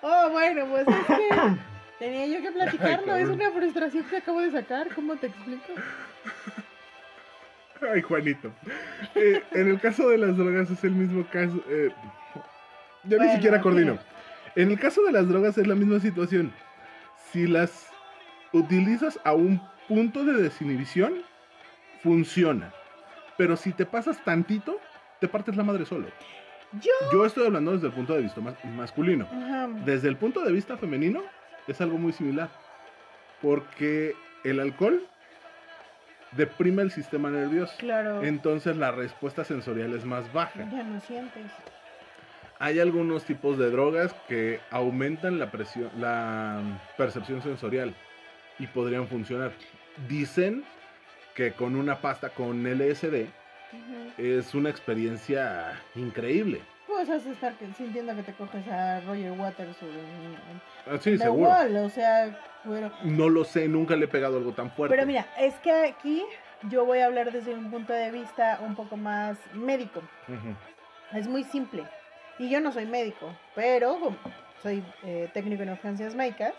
Oh, bueno, pues es que tenía yo que platicarlo, Ay, es una frustración que acabo de sacar, ¿cómo te explico? Ay, Juanito. Eh, en el caso de las drogas es el mismo caso. eh, Bueno, ni siquiera coordino. En el caso de las drogas es la misma situación. Si las utilizas a un punto de desinhibición, funciona. Pero si te pasas tantito, te partes la madre solo. Yo. Yo estoy hablando desde el punto de vista mas- masculino. Ajá. Desde el punto de vista femenino, es algo muy similar. Porque el alcohol deprime el sistema nervioso. Claro. Entonces la respuesta sensorial es más baja. Ya no sientes. Hay algunos tipos de drogas que aumentan la presión, la percepción sensorial y podrían funcionar. Dicen que con una pasta con LSD Ujú. es una experiencia increíble. Pues has de estar sintiendo que te coges a Roger Waters o Ah, Sí, The seguro. Wall, o sea, pero, No lo sé, nunca le he pegado algo tan fuerte. pero mira, es que aquí yo voy a hablar desde un punto de vista un poco más médico. Es muy simple. Y yo no soy médico, pero como soy eh, técnico en urgencias médicas.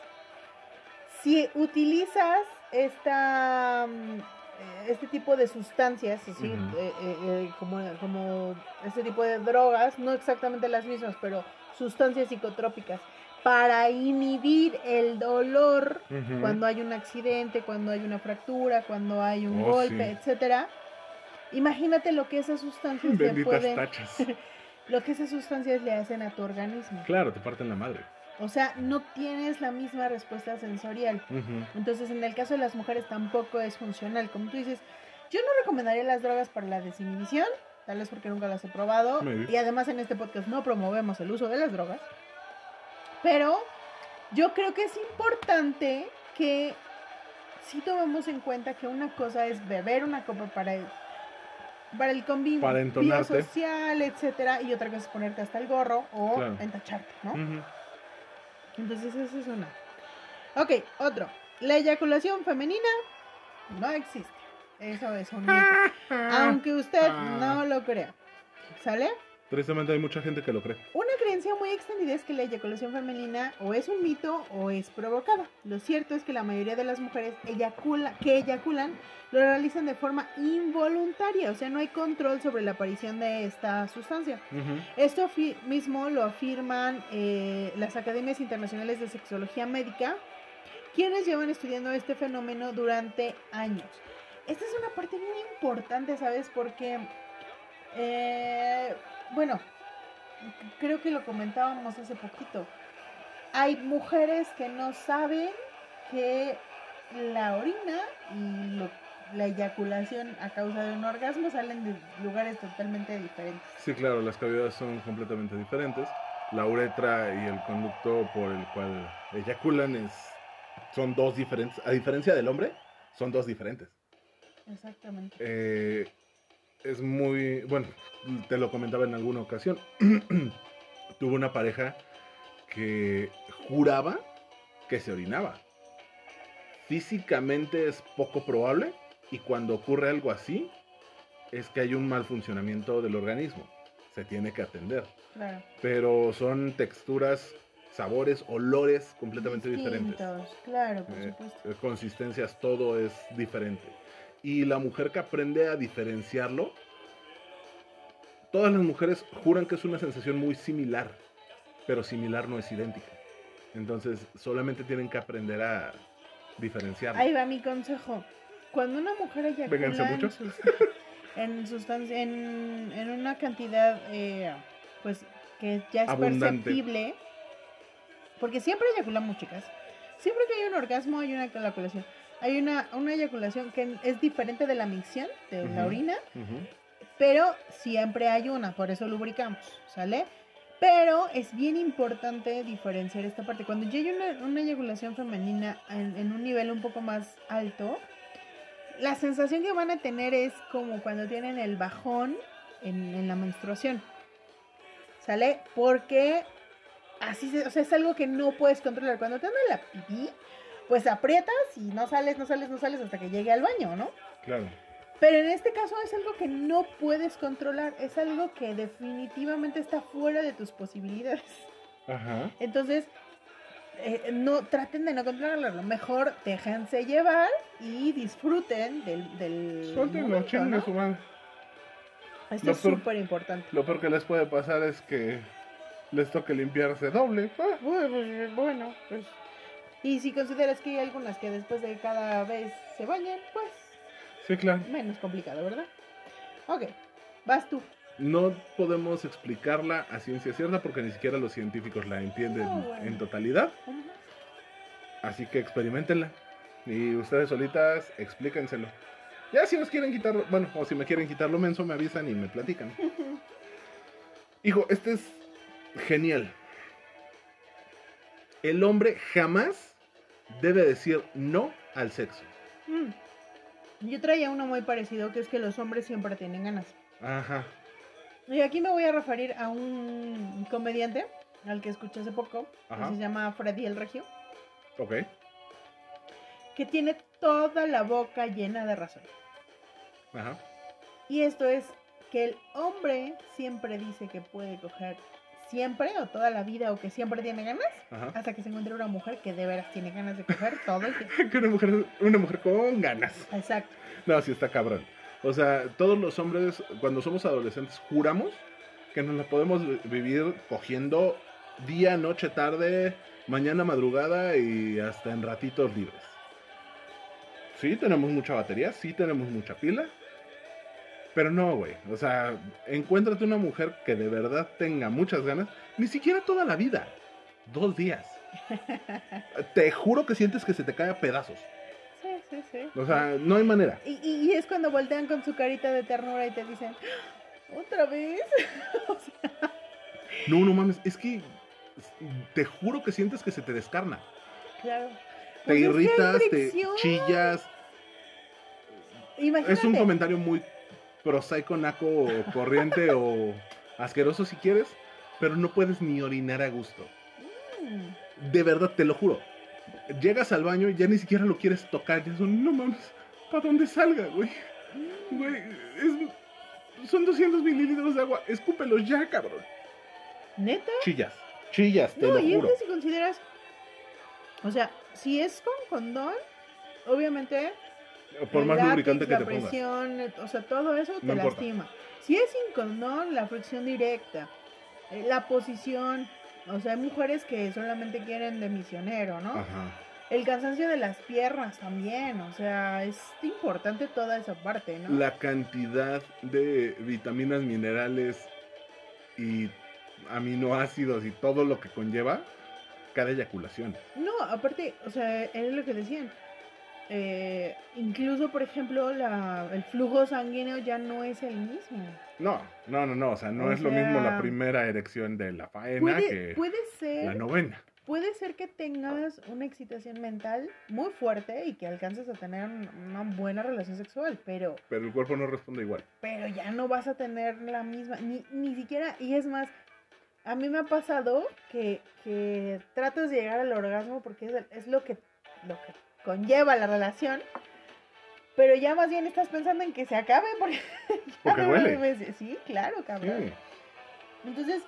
Si utilizas esta, mm, eh, este tipo de sustancias, así, Ujú. eh, eh, eh, como, como este tipo de drogas, no exactamente las mismas, pero sustancias psicotrópicas, para inhibir el dolor cuando hay un accidente, cuando hay una fractura, cuando hay un Oh, golpe, sí. etcétera. Imagínate lo que esas sustancias Benditas pueden. lo que esas sustancias le hacen a tu organismo. Claro, te parten la madre. O sea, no tienes la misma respuesta sensorial. Entonces, en el caso de las mujeres tampoco es funcional. Como tú dices, yo no recomendaría las drogas para la desinhibición, tal vez porque nunca las he probado. Maybe. Y además en este podcast no promovemos el uso de las drogas. Pero yo creo que es importante que sí tomemos en cuenta que una cosa es beber una copa para para el convivio Para entonarte. social, etcétera, y otra cosa es ponerte hasta el gorro o Claro. entacharte, ¿no? Entonces esa es una. Ok, otro. La eyaculación femenina no existe. Eso es un mito. Aunque usted no lo crea. ¿Sale? Tristemente hay mucha gente que lo cree. Una creencia muy extendida es que la eyaculación femenina o es un mito o es provocada. Lo cierto es que la mayoría de las mujeres eyacula, que eyaculan lo realizan de forma involuntaria, o sea, no hay control sobre la aparición de esta sustancia. Esto mismo lo afirman eh, las academias internacionales de sexología médica, quienes llevan estudiando este fenómeno durante años. Esta es una parte muy importante, ¿sabes? Porque, eh, bueno, creo que lo comentábamos hace poquito. Hay mujeres que no saben que la orina y lo- la eyaculación a causa de un orgasmo salen de lugares totalmente diferentes. Sí, claro, las cavidades son completamente diferentes. La uretra y el conducto por el cual eyaculan es, son dos diferentes. A diferencia del hombre, son dos diferentes. Exactamente. Eh, es muy, bueno, te lo comentaba en alguna ocasión. Tuve una pareja que juraba que se orinaba. Físicamente es poco probable y cuando ocurre algo así es que hay un mal funcionamiento del organismo. Se tiene que atender. Claro. Pero son texturas, sabores, olores completamente diferentes. Claro, por Eh, supuesto. eh, consistencias, todo es diferente. Y la mujer que aprende a diferenciarlo, todas las mujeres juran que es una sensación muy similar, pero similar no es idéntica. Entonces, solamente tienen que aprender a diferenciarlo. Ahí va mi consejo. Cuando una mujer eyacula en, sus- en sustancia, en, en una cantidad, eh, pues, que ya es Abundante. perceptible, porque siempre eyaculamos, chicas. Siempre que hay un orgasmo, hay una eyaculación. Hay una, una eyaculación que es diferente de la micción, de la orina, pero siempre hay una, por eso lubricamos, ¿sale? Pero es bien importante diferenciar esta parte. Cuando ya hay una, una eyaculación femenina en, en un nivel un poco más alto, la sensación que van a tener es como cuando tienen el bajón en, en la menstruación. ¿Sale? Porque así se- o sea, es algo que no puedes controlar. Cuando te anda la pipí, pues aprietas y no sales, no sales, no sales hasta que llegue al baño, ¿no? Claro. Pero en este caso es algo que no puedes controlar, es algo que definitivamente está fuera de tus posibilidades. Ajá. Entonces, eh, no traten de no controlarlo, mejor déjense llevar y disfruten del, del Suéltenlo, ¿no? su madre. Esto Lo es súper importante. Lo peor que les puede pasar es que les toque limpiarse doble. Ah, Bueno, bueno, pues. Y si consideras que hay algunas que después de cada vez se bañan, pues Sí, claro. menos complicado, ¿verdad? Ok, vas tú. No podemos explicarla a ciencia cierta porque ni siquiera los científicos la entienden No, bueno. en totalidad. Así que experimentenla. Y ustedes solitas explíquenselo. Ya si nos quieren quitar, bueno, o si me quieren quitar lo menso, me avisan y me platican. Hijo, este es genial. El hombre jamás debe decir no al sexo. Mm. Yo traía uno muy parecido, que es que los hombres siempre tienen ganas. Ajá. Y aquí me voy a referir a un comediante al que escuché hace poco, Ajá. que se llama Freddy el Regio, Ok. que tiene toda la boca llena de razón. Ajá. Y esto es que el hombre siempre dice que puede coger siempre o toda la vida o que siempre tiene ganas, Ajá. hasta que se encuentre una mujer que de veras tiene ganas de coger todo el tiempo. Que una mujer, una mujer con ganas. Exacto. No, sí está cabrón. O sea, todos los hombres, cuando somos adolescentes, juramos que nos la podemos vi- vivir cogiendo día, noche, tarde, mañana, madrugada y hasta en ratitos libres. Sí, tenemos mucha batería, sí tenemos mucha pila. Pero no, güey. O sea, encuéntrate una mujer que de verdad tenga muchas ganas, ni siquiera toda la vida. Dos días. Te juro que sientes que se te cae a pedazos. Sí, sí, sí. O sea, no hay manera. Y, y- y es cuando voltean con su carita de ternura y te dicen, "¡Ah! ¿otra vez? O sea, No, no mames, es que te juro que sientes que se te descarna. claro. Te Pues irritas, te chillas. Imagínate. Es un comentario muy prosaico, naco, o corriente o asqueroso si quieres, pero no puedes ni orinar a gusto. Mm, De verdad, te lo juro. Llegas al baño y ya ni siquiera lo quieres tocar. Ya son, no mames, ¿para dónde salga, güey? mm. Güey, es- son 200 mililitros de agua. Escúpelos ya, cabrón. ¿Neta? Chillas, chillas, te No, lo y es juro. que si consideras, o sea, si es con condón, obviamente Por el más látex, lubricante que la te pongas. presión, eh, o sea, todo eso te No importa. lastima. Si es sin condón, la fricción directa, eh, la posición, o sea, hay mujeres que solamente quieren de misionero, ¿no? Ajá. El cansancio de las piernas también, o sea, es importante toda esa parte, ¿no? la cantidad de vitaminas, minerales y aminoácidos y todo lo que conlleva cada eyaculación. No, aparte, o sea, es lo que decían. Eh, incluso, por ejemplo, la, el flujo sanguíneo ya no es el mismo. No, no, no, no, o sea, no O es lo mismo la primera erección de la faena Puede, que puede la ser, novena. puede ser que tengas una excitación mental muy fuerte y que alcances a tener un- una buena relación sexual, pero, Pero el cuerpo no responde igual. pero ya no vas a tener la misma, ni, ni siquiera, y es más, a mí me ha pasado que, que tratas de llegar al orgasmo porque es, es lo, que, lo que conlleva la relación, pero ya más bien estás pensando en que se acabe porque... Porque duele. Sí, claro, cabrón. Sí. Entonces,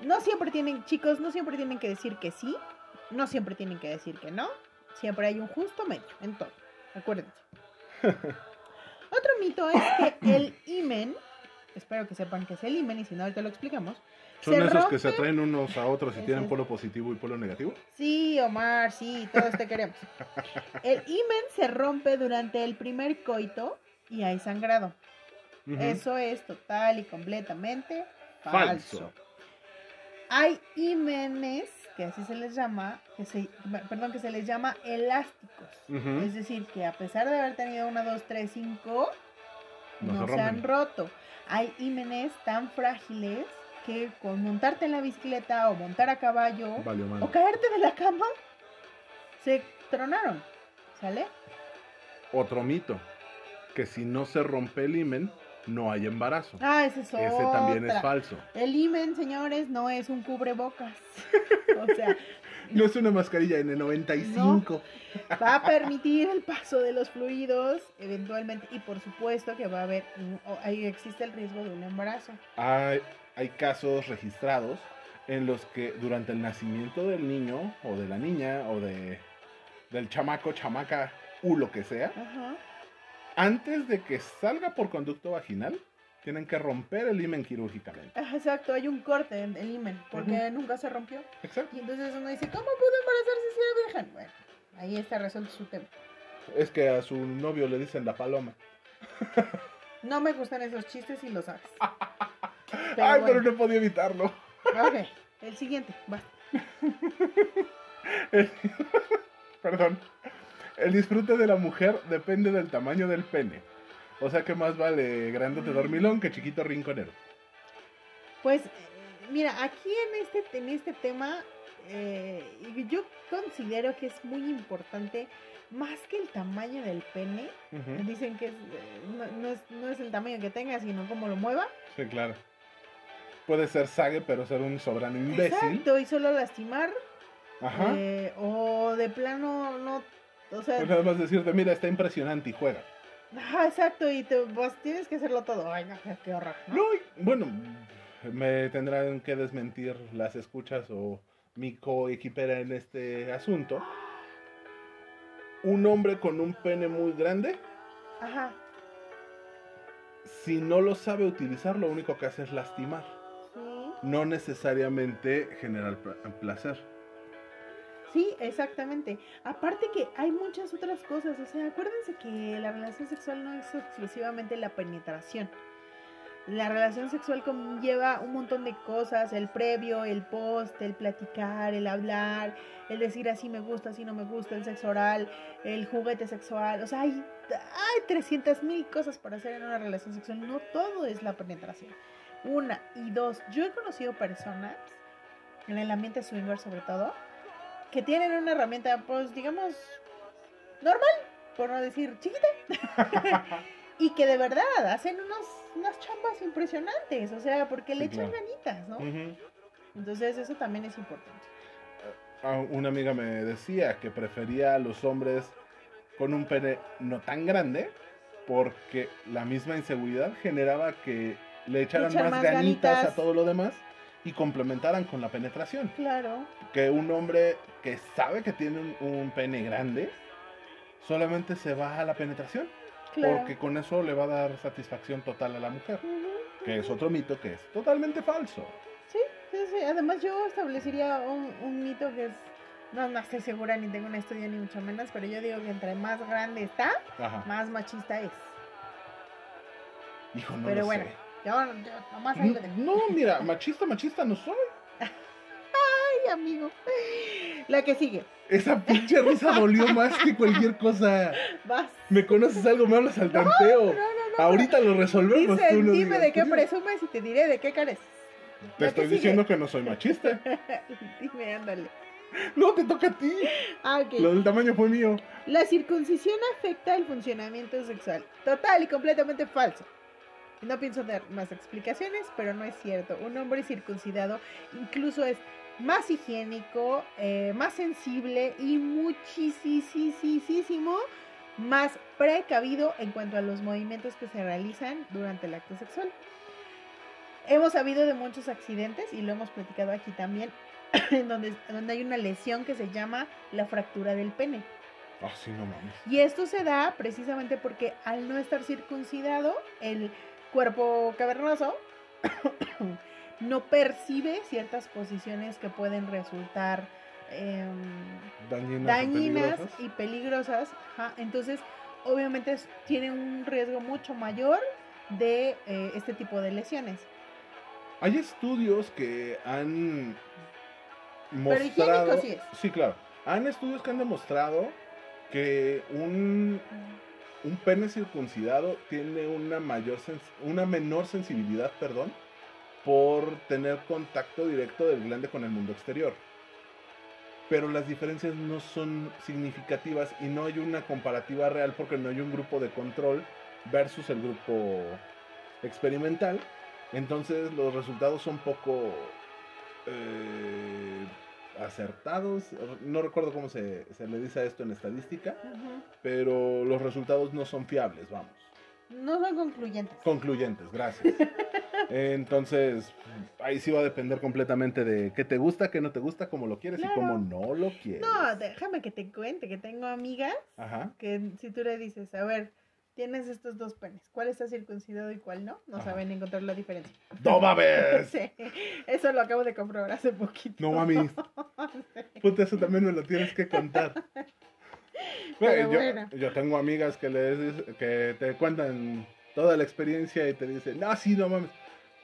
no siempre tienen, chicos, no siempre tienen que decir que sí, no siempre tienen que decir que no, siempre hay un justo medio en todo, acuérdense. Otro mito es que el imen, espero que sepan que es el imen y si no ahorita lo explicamos. Son Se esos que se atraen unos a otros y tienen polo positivo y polo negativo. Sí, Omar, sí, todos te queremos. El imen se rompe durante el primer coito y hay sangrado. Eso es total y completamente falso. Falso. Hay ímenes, que así se les llama, que se, perdón, que se les llama elásticos. Es decir, que a pesar de haber tenido una, dos, tres, cinco, No no, se se, han roto. Hay ímenes tan frágiles que con montarte en la bicicleta o montar a caballo o caerte de la cama se tronaron. ¿Sale? Otro mito, que si no se rompe el himen, no hay embarazo. Ah, ese es Ese también es falso. El imen, señores, no es un cubrebocas. o sea, No es una mascarilla N95. va a permitir el paso de los fluidos eventualmente y por supuesto que va a haber, ahí existe el riesgo de un embarazo. Hay, hay casos registrados en los que durante el nacimiento del niño o de la niña o de del chamaco, chamaca u lo que sea, Ajá. antes de que salga por conducto vaginal, tienen que romper el himen quirúrgicamente. Exacto, hay un corte en el imen porque nunca se rompió. Exacto. Y entonces uno dice, ¿cómo pudo embarazarse si era virgen? Bueno, ahí está resuelto su tema. Es que a su novio le dicen la paloma. No me gustan esos chistes y lo sabes. Pero Ay, pero no podía evitarlo. Ok, el siguiente, va. Perdón. El disfrute de la mujer depende del tamaño del pene. O sea que más vale grandote dormilón que chiquito rinconero. Pues, eh, mira, aquí en este, en este tema, eh, yo considero que es muy importante, más que el tamaño del pene, dicen que es, eh, no, no es, no es el tamaño que tenga, sino cómo lo mueva. Sí, claro. Puede ser sague, pero ser un sobrano imbécil. Exacto, y solo lastimar, Ajá. eh, o de plano no, o sea, Pues nada más decirte, mira, está impresionante y juega. ajá, exacto, y te, pues, tienes que hacerlo todo. Ay, no, qué horror. ¿no? No, y- bueno, me tendrán que desmentir las escuchas o mi coequipera en este asunto. Un hombre con un pene muy grande, Ajá, si no lo sabe utilizar, lo único que hace es lastimar. No necesariamente generar pla- placer. Sí, exactamente. Aparte que hay muchas otras cosas, o sea, acuérdense que la relación sexual no es exclusivamente la penetración. La relación sexual conlleva un montón de cosas, el previo, el post, el platicar, el hablar, el decir así me gusta, así no me gusta, el sexo oral, el juguete sexual, o sea, hay, hay 300 mil cosas para hacer en una relación sexual, no todo es la penetración. Una y dos, yo he conocido personas, en el ambiente swinger sobre todo, que tienen una herramienta, pues digamos, normal, por no decir chiquita, y que de verdad hacen unos, unas chambas impresionantes, o sea, porque le Sí, echan claro. ganitas, ¿no? Entonces eso también es importante. Ah, Una amiga me decía que prefería a los hombres con un pene no tan grande porque la misma inseguridad generaba que le echaran Echar más, más ganitas, ganitas. a todo lo demás y complementaran con la penetración. Claro, Que un hombre que sabe que tiene un, un pene grande solamente se va a la penetración claro. porque con eso le va a dar satisfacción total a la mujer. Que es otro mito que es totalmente falso. Sí, sí, sí. Además yo establecería un, un mito que es, no, no estoy segura ni tengo un estudio ni mucho menos, pero yo digo que entre más grande está, Ajá. más machista es. Hijo, no pero lo bueno, sé. Yo, yo nomás ahí lo dejo. No, mira, machista, machista no soy. Ay, amigo. La que sigue. Esa pinche risa dolió más que cualquier cosa. Vas. ¿Me conoces algo? Me hablas al tanteo. No, no, no. Ahorita lo resolvemos. Dicen, tú no dime digas. de qué presumes y te diré de qué careces. Te estoy que sigue. diciendo que no soy machista. dime, ándale. No, te toca a ti. Ah, ok. Lo del tamaño fue mío. La circuncisión afecta el funcionamiento sexual. Total y completamente falso. No pienso dar más explicaciones, pero no es cierto. Un hombre circuncidado incluso es más higiénico, eh, más sensible y muchísimo más precavido en cuanto a los movimientos que se realizan durante el acto sexual. Hemos sabido de muchos accidentes y lo hemos platicado aquí también, en donde, donde hay una lesión que se llama la fractura del pene. Ah, sí, no mames. Y esto se da precisamente porque al no estar circuncidado, el cuerpo cavernoso no percibe ciertas posiciones que pueden resultar em, Dañinas, o dañinas peligrosas. y peligrosas. ajá. Entonces, obviamente tiene un riesgo mucho mayor de eh, este tipo de lesiones. Hay estudios que han Pero mostrado. higiénico sí es. Sí, claro. Han estudios que han demostrado que un, un pene circuncidado tiene una mayor una menor sensibilidad, perdón, por tener contacto directo del glande con el mundo exterior. Pero las diferencias no son significativas y no hay una comparativa real porque no hay un grupo de control versus el grupo experimental. Entonces los resultados son poco eh, acertados. No recuerdo cómo se, se le dice a esto en estadística, pero los resultados no son fiables, vamos. No son concluyentes. Concluyentes, gracias. Entonces, ahí sí va a depender completamente de qué te gusta, qué no te gusta, cómo lo quieres Claro. y cómo no lo quieres. No, déjame que te cuente que tengo amigas Ajá. que si tú le dices, a ver, tienes estos dos penes, ¿cuál está circuncidado y cuál no? No Ajá. saben encontrar la diferencia. ¡No mames! Sí, eso lo acabo de comprobar hace poquito. No mames. Puta, eso también me lo tienes que contar. Pero Güey, yo, bueno. yo tengo amigas que, les, que te cuentan toda la experiencia y te dicen, no, sí, no mames.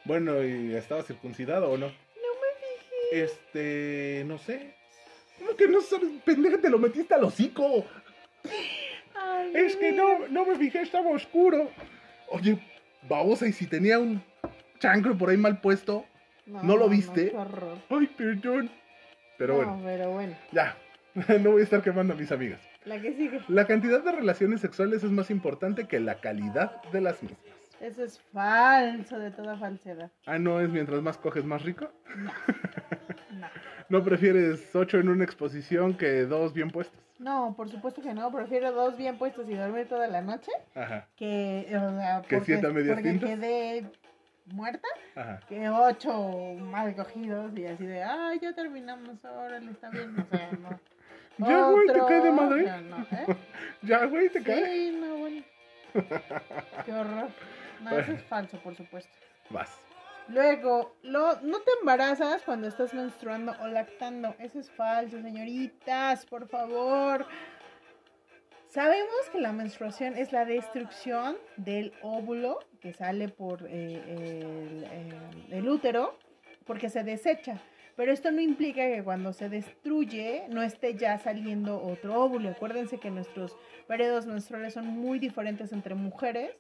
Bueno, ¿y estaba circuncidado o no? No me fijé. Este, no sé. ¿Cómo que no sabes? Pendeja, te lo metiste al hocico. Es que no, no me fijé, estaba oscuro. Oye, babosa, y si tenía un chancro por ahí mal puesto. ¿no lo viste? qué horror. Ay, perdón. Pero No, bueno, pero bueno, ya. No voy a estar quemando a mis amigas. la que sigue. La cantidad de relaciones sexuales es más importante que la calidad de las mismas. Eso es falso de toda falsedad. Ah, no es mientras más coges más rico. No. ¿No prefieres ocho en una exposición que dos bien puestos? No, por supuesto que no. Prefiero dos bien puestos y dormir toda la noche Ajá, que, o sea, ¿Que porque, siete a medias porque tintas? quedé muerta ajá. que ocho mal cogidos y así de, ay, ya terminamos, órale, está bien, o sea, no. Ya, güey, ¿te cae de madre? no, no, ¿eh? Ya, güey, te cae. Sí, no, bueno. Qué horror. No, eso es falso, por supuesto. Vas. Luego, no te embarazas cuando estás menstruando o lactando. Eso es falso, señoritas, por favor. Sabemos que la menstruación es la destrucción del óvulo que sale por eh, el, eh, el útero porque se desecha. Pero esto no implica que cuando se destruye no esté ya saliendo otro óvulo. Acuérdense que nuestros periodos menstruales son muy diferentes entre mujeres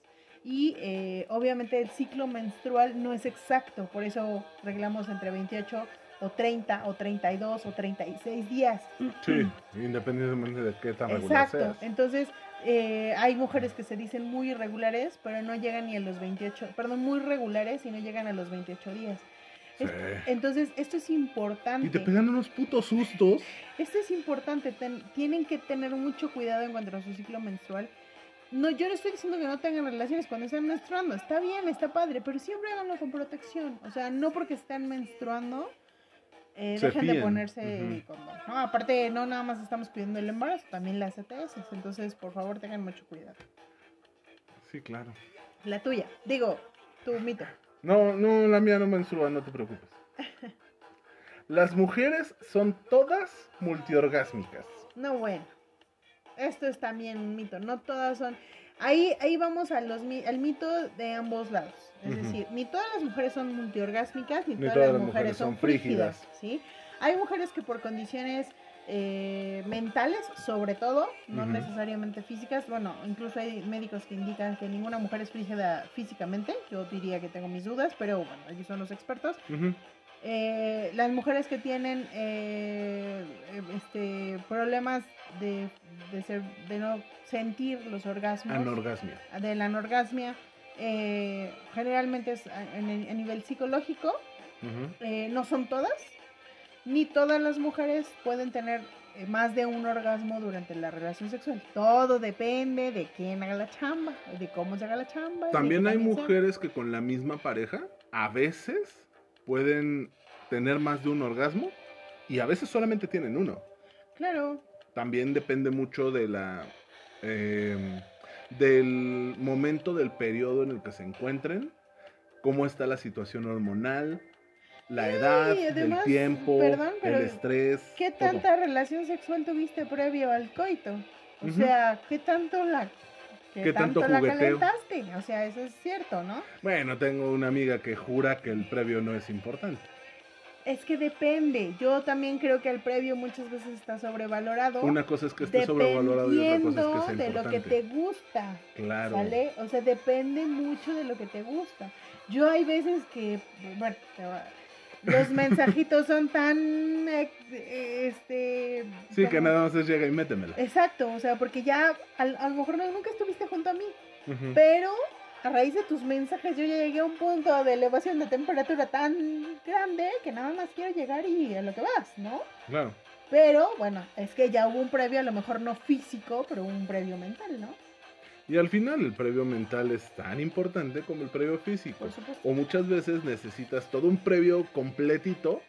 y eh, obviamente el ciclo menstrual no es exacto. Por eso reglamos entre 28 o 30 o 32 o 36 días. Sí, independientemente de qué tan regular Exacto. seas. Entonces, eh, hay mujeres que se dicen muy irregulares, pero no llegan ni a los 28, perdón, muy regulares y no llegan a los 28 días. Es- Sí. Entonces, esto es importante. Y te pegan unos putos sustos. Esto es importante. ten- tienen que tener mucho cuidado en cuanto a su ciclo menstrual. No, yo no estoy diciendo que no tengan relaciones cuando están menstruando. Está bien, está padre, pero siempre háganlo con protección. O sea, no porque están menstruando, eh, dejen de ponerse condón. No, aparte, no nada más estamos pidiendo el embarazo, también las ETS. Entonces, por favor, tengan mucho cuidado. Sí, claro. La tuya, digo, tu mito. No, no, la mía no menstrua, no te preocupes. Las mujeres son todas multiorgásmicas. No, bueno. Esto es también un mito. No todas son. Ahí, ahí vamos a los, al mito de ambos lados. Es decir, ni todas las mujeres son multiorgásmicas, ni, Ni todas, las mujeres, son frígidas. ¿sí? Hay mujeres que por condiciones eh, mentales, sobre todo, no necesariamente físicas, bueno, incluso hay médicos que indican que ninguna mujer es frígida físicamente. Yo diría que tengo mis dudas, pero bueno, ellos son los expertos. Eh, las mujeres que tienen eh, eh, este, problemas de, de, ser, de no sentir los orgasmos, Anorgasmia. de la anorgasmia, eh, generalmente es a, a nivel psicológico, Ujú. eh, no son todas, ni todas las mujeres pueden tener eh, más de un orgasmo durante la relación sexual. Todo depende de quién haga la chamba, de cómo se haga la chamba. También hay mujeres que con la misma pareja a veces pueden tener más de un orgasmo y a veces solamente tienen uno. Claro, También depende mucho de la eh, del momento del periodo en el que se encuentren, cómo está la situación hormonal, la Sí, edad, además, el tiempo, perdón, el estrés. ¿Qué todo. tanta relación sexual tuviste previo al coito? O sea, ¿qué tanto la qué, ¿Qué tanto tanto, la calentaste? O sea, eso es cierto, ¿no? Bueno, tengo una amiga que jura que el previo no es importante. Es que depende. Yo también creo que el previo muchas veces está sobrevalorado. Una cosa es que esté sobrevalorado y otra cosa es que sea de lo que te gusta. Claro. ¿Sale? O sea, depende mucho de lo que te gusta. Yo hay veces que, bueno, te va- los mensajitos son tan, eh, este... Sí, que nada más es llega y métemela. Exacto, o sea, porque ya al- a, lo mejor no- nunca estuviste junto a mí, pero a raíz de tus mensajes yo ya llegué a un punto de elevación de temperatura tan grande que nada más quiero llegar y a lo que vas, ¿no? Claro. Pero bueno, es que ya hubo un previo, a lo mejor no físico, pero un previo mental, ¿no? Y al final el previo mental es tan importante como el previo físico. O muchas veces necesitas todo un previo completito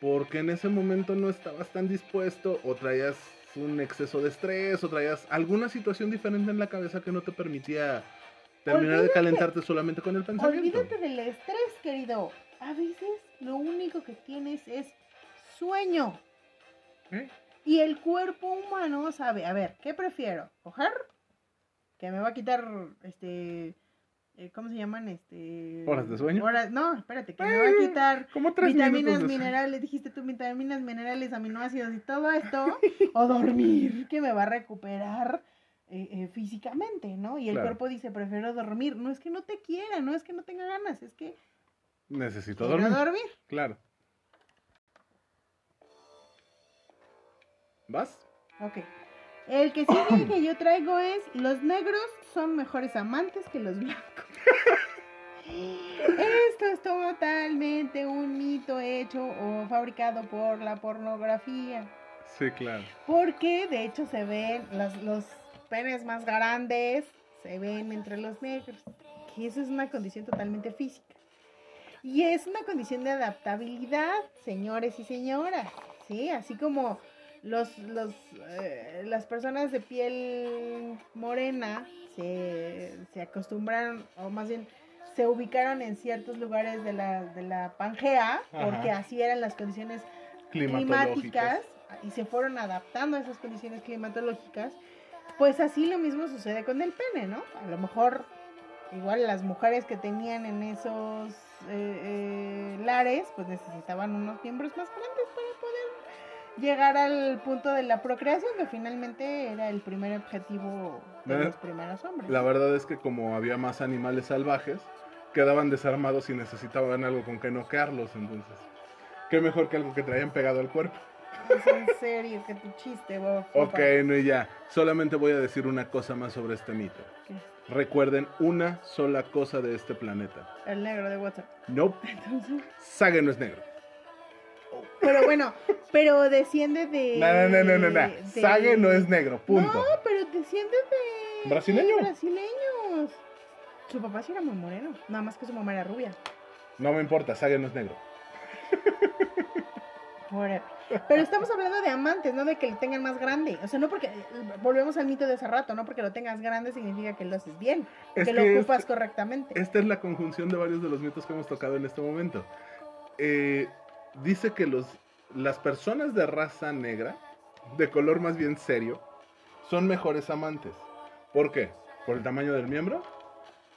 porque en ese momento no estabas tan dispuesto o traías un exceso de estrés o traías alguna situación diferente en la cabeza que no te permitía terminar de calentarte solamente con el pensamiento. Olvídate del estrés, querido. A veces lo único que tienes es sueño. ¿Eh? Y el cuerpo humano sabe, a ver, ¿qué prefiero? ¿Coger? Que me va a quitar, este, eh, ¿cómo se llaman? Este... ¿Horas de sueño? horas- no, espérate, que me va a quitar Como tres vitaminas, minerales, dijiste tú, vitaminas, minerales, aminoácidos y todo esto, o dormir, que me va a recuperar eh, eh, físicamente, ¿no? Y el Claro. cuerpo dice, prefiero dormir. No es que no te quiera, no es que no tenga ganas, es que Necesito dormir. dormir. Claro. ¿Vas? Ok. El que sigue que yo traigo es, los negros son mejores amantes que los blancos. Esto es totalmente un mito hecho o fabricado por la pornografía. Sí, claro. Porque de hecho se ven los, los penes más grandes, se ven entre los negros. Que eso es una condición totalmente física. Y es una condición de adaptabilidad, señores y señoras. ¿Sí? Así como los, los, eh, las personas de piel morena se, se acostumbraron, o más bien se ubicaron en ciertos lugares de la, de la Pangea, porque así eran las condiciones climáticas y se fueron adaptando a esas condiciones climatológicas, pues así lo mismo sucede con el pene, ¿no? A lo mejor igual las mujeres que tenían en esos eh, eh, lares, pues necesitaban unos miembros más grandes para llegar al punto de la procreación, que finalmente era el primer objetivo de Eh, los primeros hombres. La verdad es que como había más animales salvajes, quedaban desarmados y necesitaban algo con que noquearlos, entonces. Qué mejor que algo que traían pegado al cuerpo. Es en serio que tu chiste, Bob. Ok, no y ya. Solamente voy a decir una cosa más sobre este mito. ¿Qué? Recuerden una sola cosa de este planeta. El negro de WhatsApp. No, Entonces, Sage no es negro. Pero bueno, pero desciende de. No, no, no, no, no, no. de- Sage no es negro, punto. No, pero desciende de. ¿Brasileño? de brasileños. Su papá sí era muy moreno, nada más que su mamá era rubia. No me importa, Sage no es negro. Whatever. Pero estamos hablando de amantes, no de que lo tengan más grande. O sea, no porque. Volvemos al mito de hace rato, no porque lo tengas grande significa que lo haces bien, Es que, que lo ocupas correctamente. Esta es la conjunción de varios de los mitos que hemos tocado en este momento. Eh, dice que los, las personas de raza negra, de color más bien serio, son mejores amantes. ¿Por qué? ¿Por el tamaño del miembro?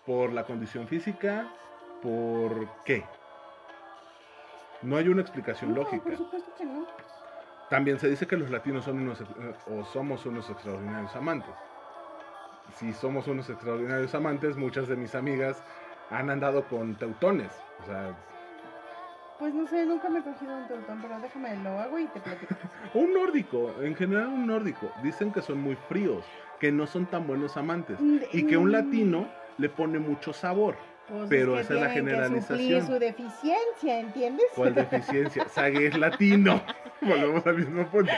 ¿Por la condición física? ¿Por qué? No hay una explicación No, lógica. por supuesto que no. También se dice que los latinos son unos, eh, o somos unos extraordinarios amantes. Si somos unos extraordinarios amantes, muchas de mis amigas han andado con teutones. O sea, Pues no sé, nunca me he cogido un teutón, pero déjame lo hago y te platico. un nórdico, en general un nórdico, dicen que son muy fríos, que no son tan buenos amantes y que un latino le pone mucho sabor. Pues Pero que esa es la tienen que generalización. su deficiencia, ¿entiendes? ¿Cuál deficiencia? Sague es latino. Volvemos al mismo punto.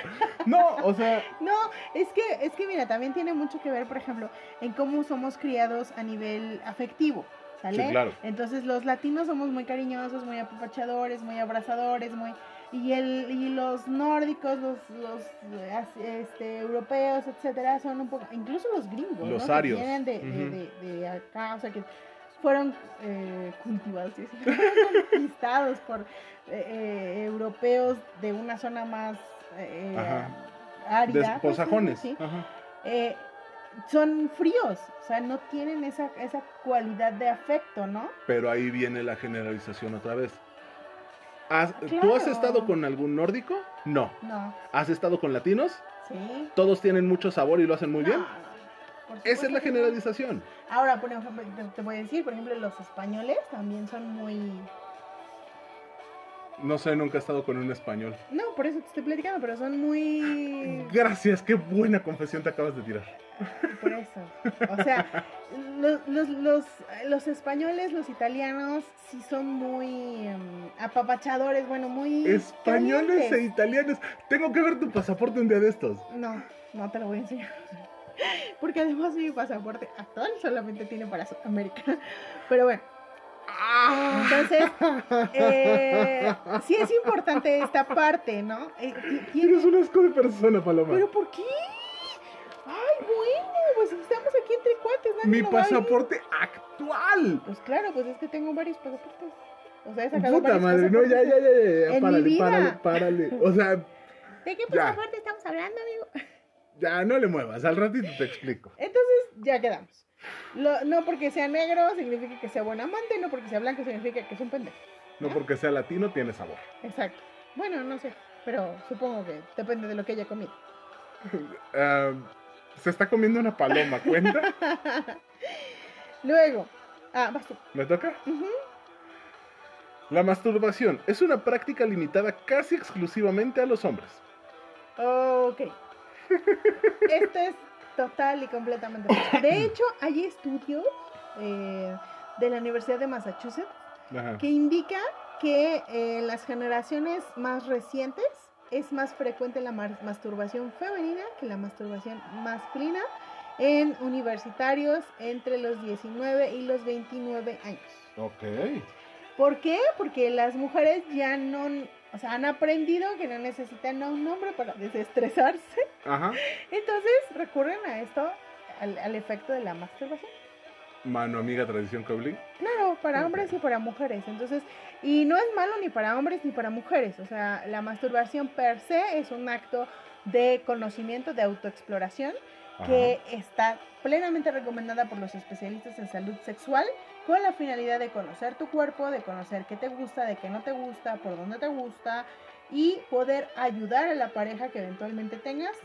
No, o sea, No, es que, es que mira, también tiene mucho que ver, por ejemplo, en cómo somos criados a nivel afectivo, ¿sale? Sí, claro. Entonces los latinos somos muy cariñosos, muy apapachadores, muy abrazadores, muy y el y los nórdicos, los, los este, europeos, etcétera, son un poco, incluso los gringos, Los ¿no? Que arios. vienen de, de- de- de acá, o sea que fueron eh, cultivados, ¿sí? conquistados por eh, eh, europeos de una zona más eh, Ajá. árida. desposajones. sí, Ajá. eh, son fríos, o sea, no tienen esa, esa cualidad de afecto, ¿no? Pero ahí viene la generalización otra vez. ¿Has- ¿Tú has estado con algún nórdico? No. No, ¿Has estado con latinos? sí. Todos tienen mucho sabor y lo hacen muy bien. No, Esa es la generalización. Ahora, por ejemplo, te voy a decir, por ejemplo, los españoles también son muy... No sé, nunca he estado con un español. No, por eso te estoy platicando, pero son muy... Gracias, qué buena confesión te acabas de tirar. Por eso. O sea, los, los, los, los españoles, los italianos, sí son muy em, apapachadores, bueno, muy... Españoles e italianos. Tengo que ver tu pasaporte un día de estos. No, no te lo voy a enseñar. Porque además mi pasaporte actual solamente tiene para Sudamérica. Pero bueno. Entonces, eh, sí es importante esta parte, ¿no? Eh, Eres un asco de persona, Paloma. ¿Pero por qué? Ay, bueno, pues estamos aquí entre cuates. nadie Mi lo va a ver. pasaporte actual. Pues claro, pues es que tengo varios pasaportes. O sea, he sacado Puta varios madre, no, ya, ya, pasaportes. ya, ya, ya, En mi párale, vida. párale, párale. O sea, ¿De qué Ya. pasaporte estamos hablando, amigo? ya no le muevas, al ratito te explico. Entonces, ya quedamos. Lo- no porque sea negro significa que sea buen amante, no porque sea blanco significa que es un pendejo. No porque sea latino, tiene sabor. Exacto. Bueno, no sé, pero supongo que depende de lo que haya comido. Ah, se está comiendo una paloma, ¿cuenta? Luego, ah, vas tú. ¿Me toca? La masturbación es una práctica limitada casi exclusivamente a los hombres. Ok. Esto es total y completamente. De hecho, hay estudios eh, de la Universidad de Massachusetts Ajá. que indica que eh, en las generaciones más recientes es más frecuente la masturbación femenina que la masturbación masculina en universitarios entre los 19 y los 29 años. Ok. ¿Por qué? Porque las mujeres ya no, o sea, han aprendido que no necesitan a un hombre para desestresarse. Ajá. Entonces recurren a esto, al, al efecto de la masturbación. Mano amiga, tradición Kobling. Claro, para hombres y para mujeres. Entonces, y no es malo ni para hombres ni para mujeres. O sea, la masturbación per se es un acto de conocimiento, de autoexploración, que está plenamente recomendada por los especialistas en salud sexual con la finalidad de conocer tu cuerpo, de conocer qué te gusta, de qué no te gusta, por dónde te gusta y poder ayudar a la pareja que eventualmente tengas,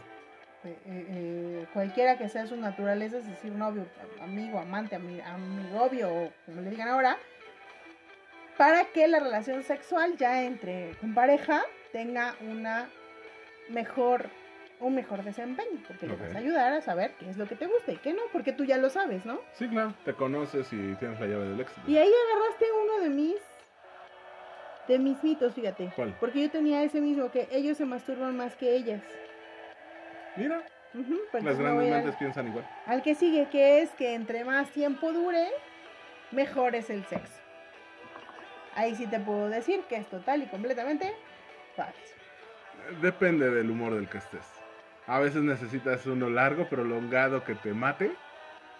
eh, eh, eh, cualquiera que sea su naturaleza, es decir, novio, amigo, amante, ami- amigovio o como le digan ahora, para que la relación sexual ya entre con pareja tenga una mejor un mejor desempeño, porque le Ok. vas a ayudar a saber qué es lo que te gusta y qué no, porque tú ya lo sabes, ¿no? Sí, claro. Te conoces y tienes la llave del éxito. Y ahí agarraste uno de mis de mis mitos, fíjate. ¿Cuál? Porque yo tenía ese mismo que ellos se masturban más que ellas. Mira, Ujú, pues las grandes mentes piensan igual. al que sigue, que es que entre más tiempo dure, mejor es el sexo. Ahí sí te puedo decir que es total y completamente falso. Depende del humor del que estés. A veces necesitas uno largo pero longado que te mate.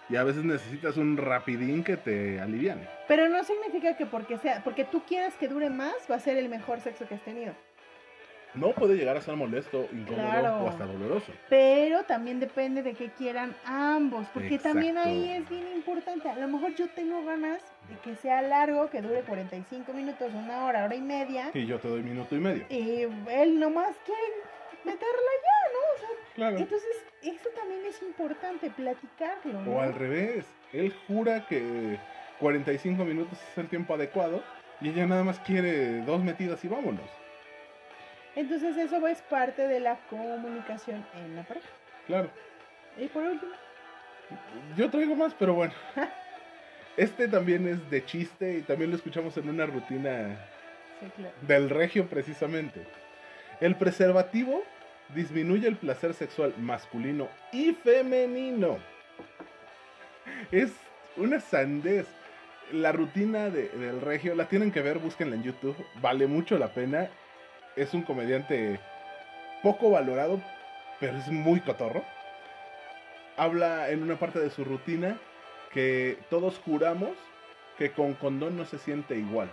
Y a veces necesitas un rapidín que te aliviane. Pero no significa que porque sea, porque tú quieras que dure más, va a ser el mejor sexo que has tenido. No puede llegar a ser molesto, incómodo Claro. o hasta doloroso. Pero también depende de que quieran ambos, porque también ahí es bien importante. A lo mejor yo tengo ganas de que sea largo, que dure 45 minutos, una hora, hora y media, Y yo te doy minuto y medio. y él nomás quiere meterla ya, ¿no? Claro. entonces eso también es importante, platicarlo, ¿no? O al revés. Él jura que 45 minutos es el tiempo adecuado. Y ella nada más quiere dos metidas y vámonos. Entonces eso es parte de la comunicación en la pareja. Claro. Y por último, Yo traigo más, pero bueno. Este también es de chiste y también lo escuchamos en una rutina sí, claro. del regio precisamente. El preservativo disminuye el placer sexual masculino y femenino. Es una sandez. La rutina de- del regio la tienen que ver, búsquenla en YouTube, vale mucho la pena. Es un comediante poco valorado, pero es muy cotorro. Habla en una parte de su rutina que todos juramos que con condón no se siente igual.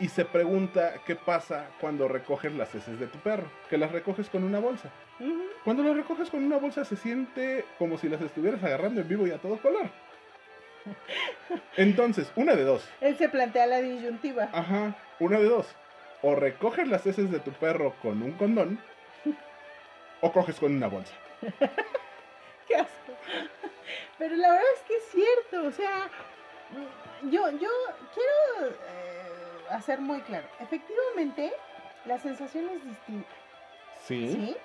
Y se pregunta qué pasa cuando recoges las heces de tu perro, que las recoges con una bolsa. Cuando las recoges con una bolsa se siente como si las estuvieras agarrando en vivo y a todo color. Entonces, una de dos. Él se plantea la disyuntiva. Ajá, una de dos. O recoges las heces de tu perro con un condón, o coges con una bolsa. Qué asco. Pero la verdad es que es cierto, o sea, yo, yo quiero eh, hacer muy claro. Efectivamente, la sensación es distinta, ¿sí?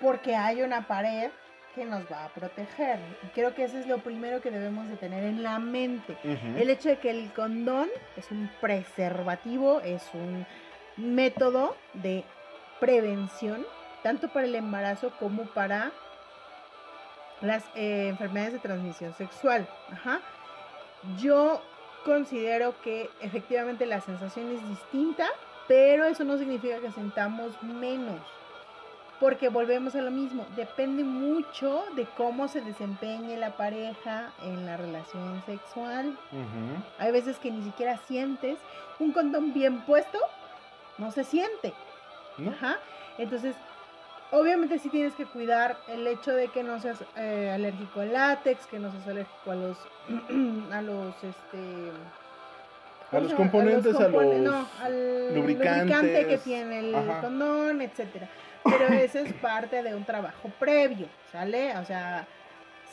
Porque hay una pared que nos va a proteger. Y creo que eso es lo primero que debemos de tener en la mente. El hecho de que el condón es un preservativo, es un método de prevención, tanto para el embarazo como para las eh, enfermedades de transmisión sexual. Ajá. Yo considero que efectivamente la sensación es distinta, pero eso no significa que sentamos menos. Porque volvemos a lo mismo, depende mucho de cómo se desempeñe la pareja en la relación sexual. Hay veces que ni siquiera sientes un condón bien puesto, no se siente. ¿No? Ajá. Entonces, obviamente sí tienes que cuidar el hecho de que no seas eh, alérgico al látex, que no seas alérgico a los a los este A ¿cómo los componentes, a compone- los no, al lubricantes. lubricante que tiene el Ajá. condón, etcétera. Pero ese es parte de un trabajo previo, ¿sale? O sea,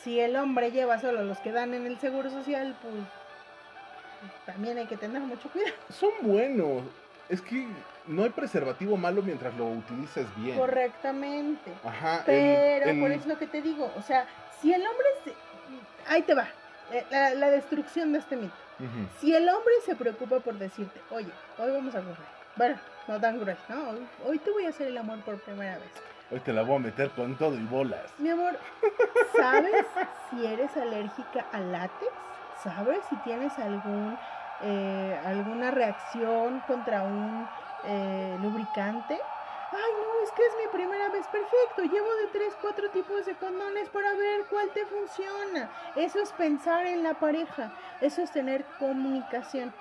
si el hombre lleva solo los que dan en el seguro social, pues también hay que tener mucho cuidado. Son buenos. Es que no hay preservativo malo mientras lo utilices bien. Correctamente. Ajá. Pero el- por eso es lo que te digo, o sea, si el hombre se... Ahí te va, eh, la, la destrucción de este mito. Si el hombre se preocupa por decirte, oye, hoy vamos a correr. Bueno, no tan cruel, ¿no? Hoy, hoy te voy a hacer el amor por primera vez. Hoy te la voy a meter con todo y bolas. Mi amor, ¿sabes si eres alérgica al látex? ¿Sabes si tienes algún eh, alguna reacción contra un eh, lubricante? Ay, no, es que es mi primera vez. Perfecto, llevo de tres, cuatro tipos de condones para ver cuál te funciona. Eso es pensar en la pareja. Eso es tener comunicación.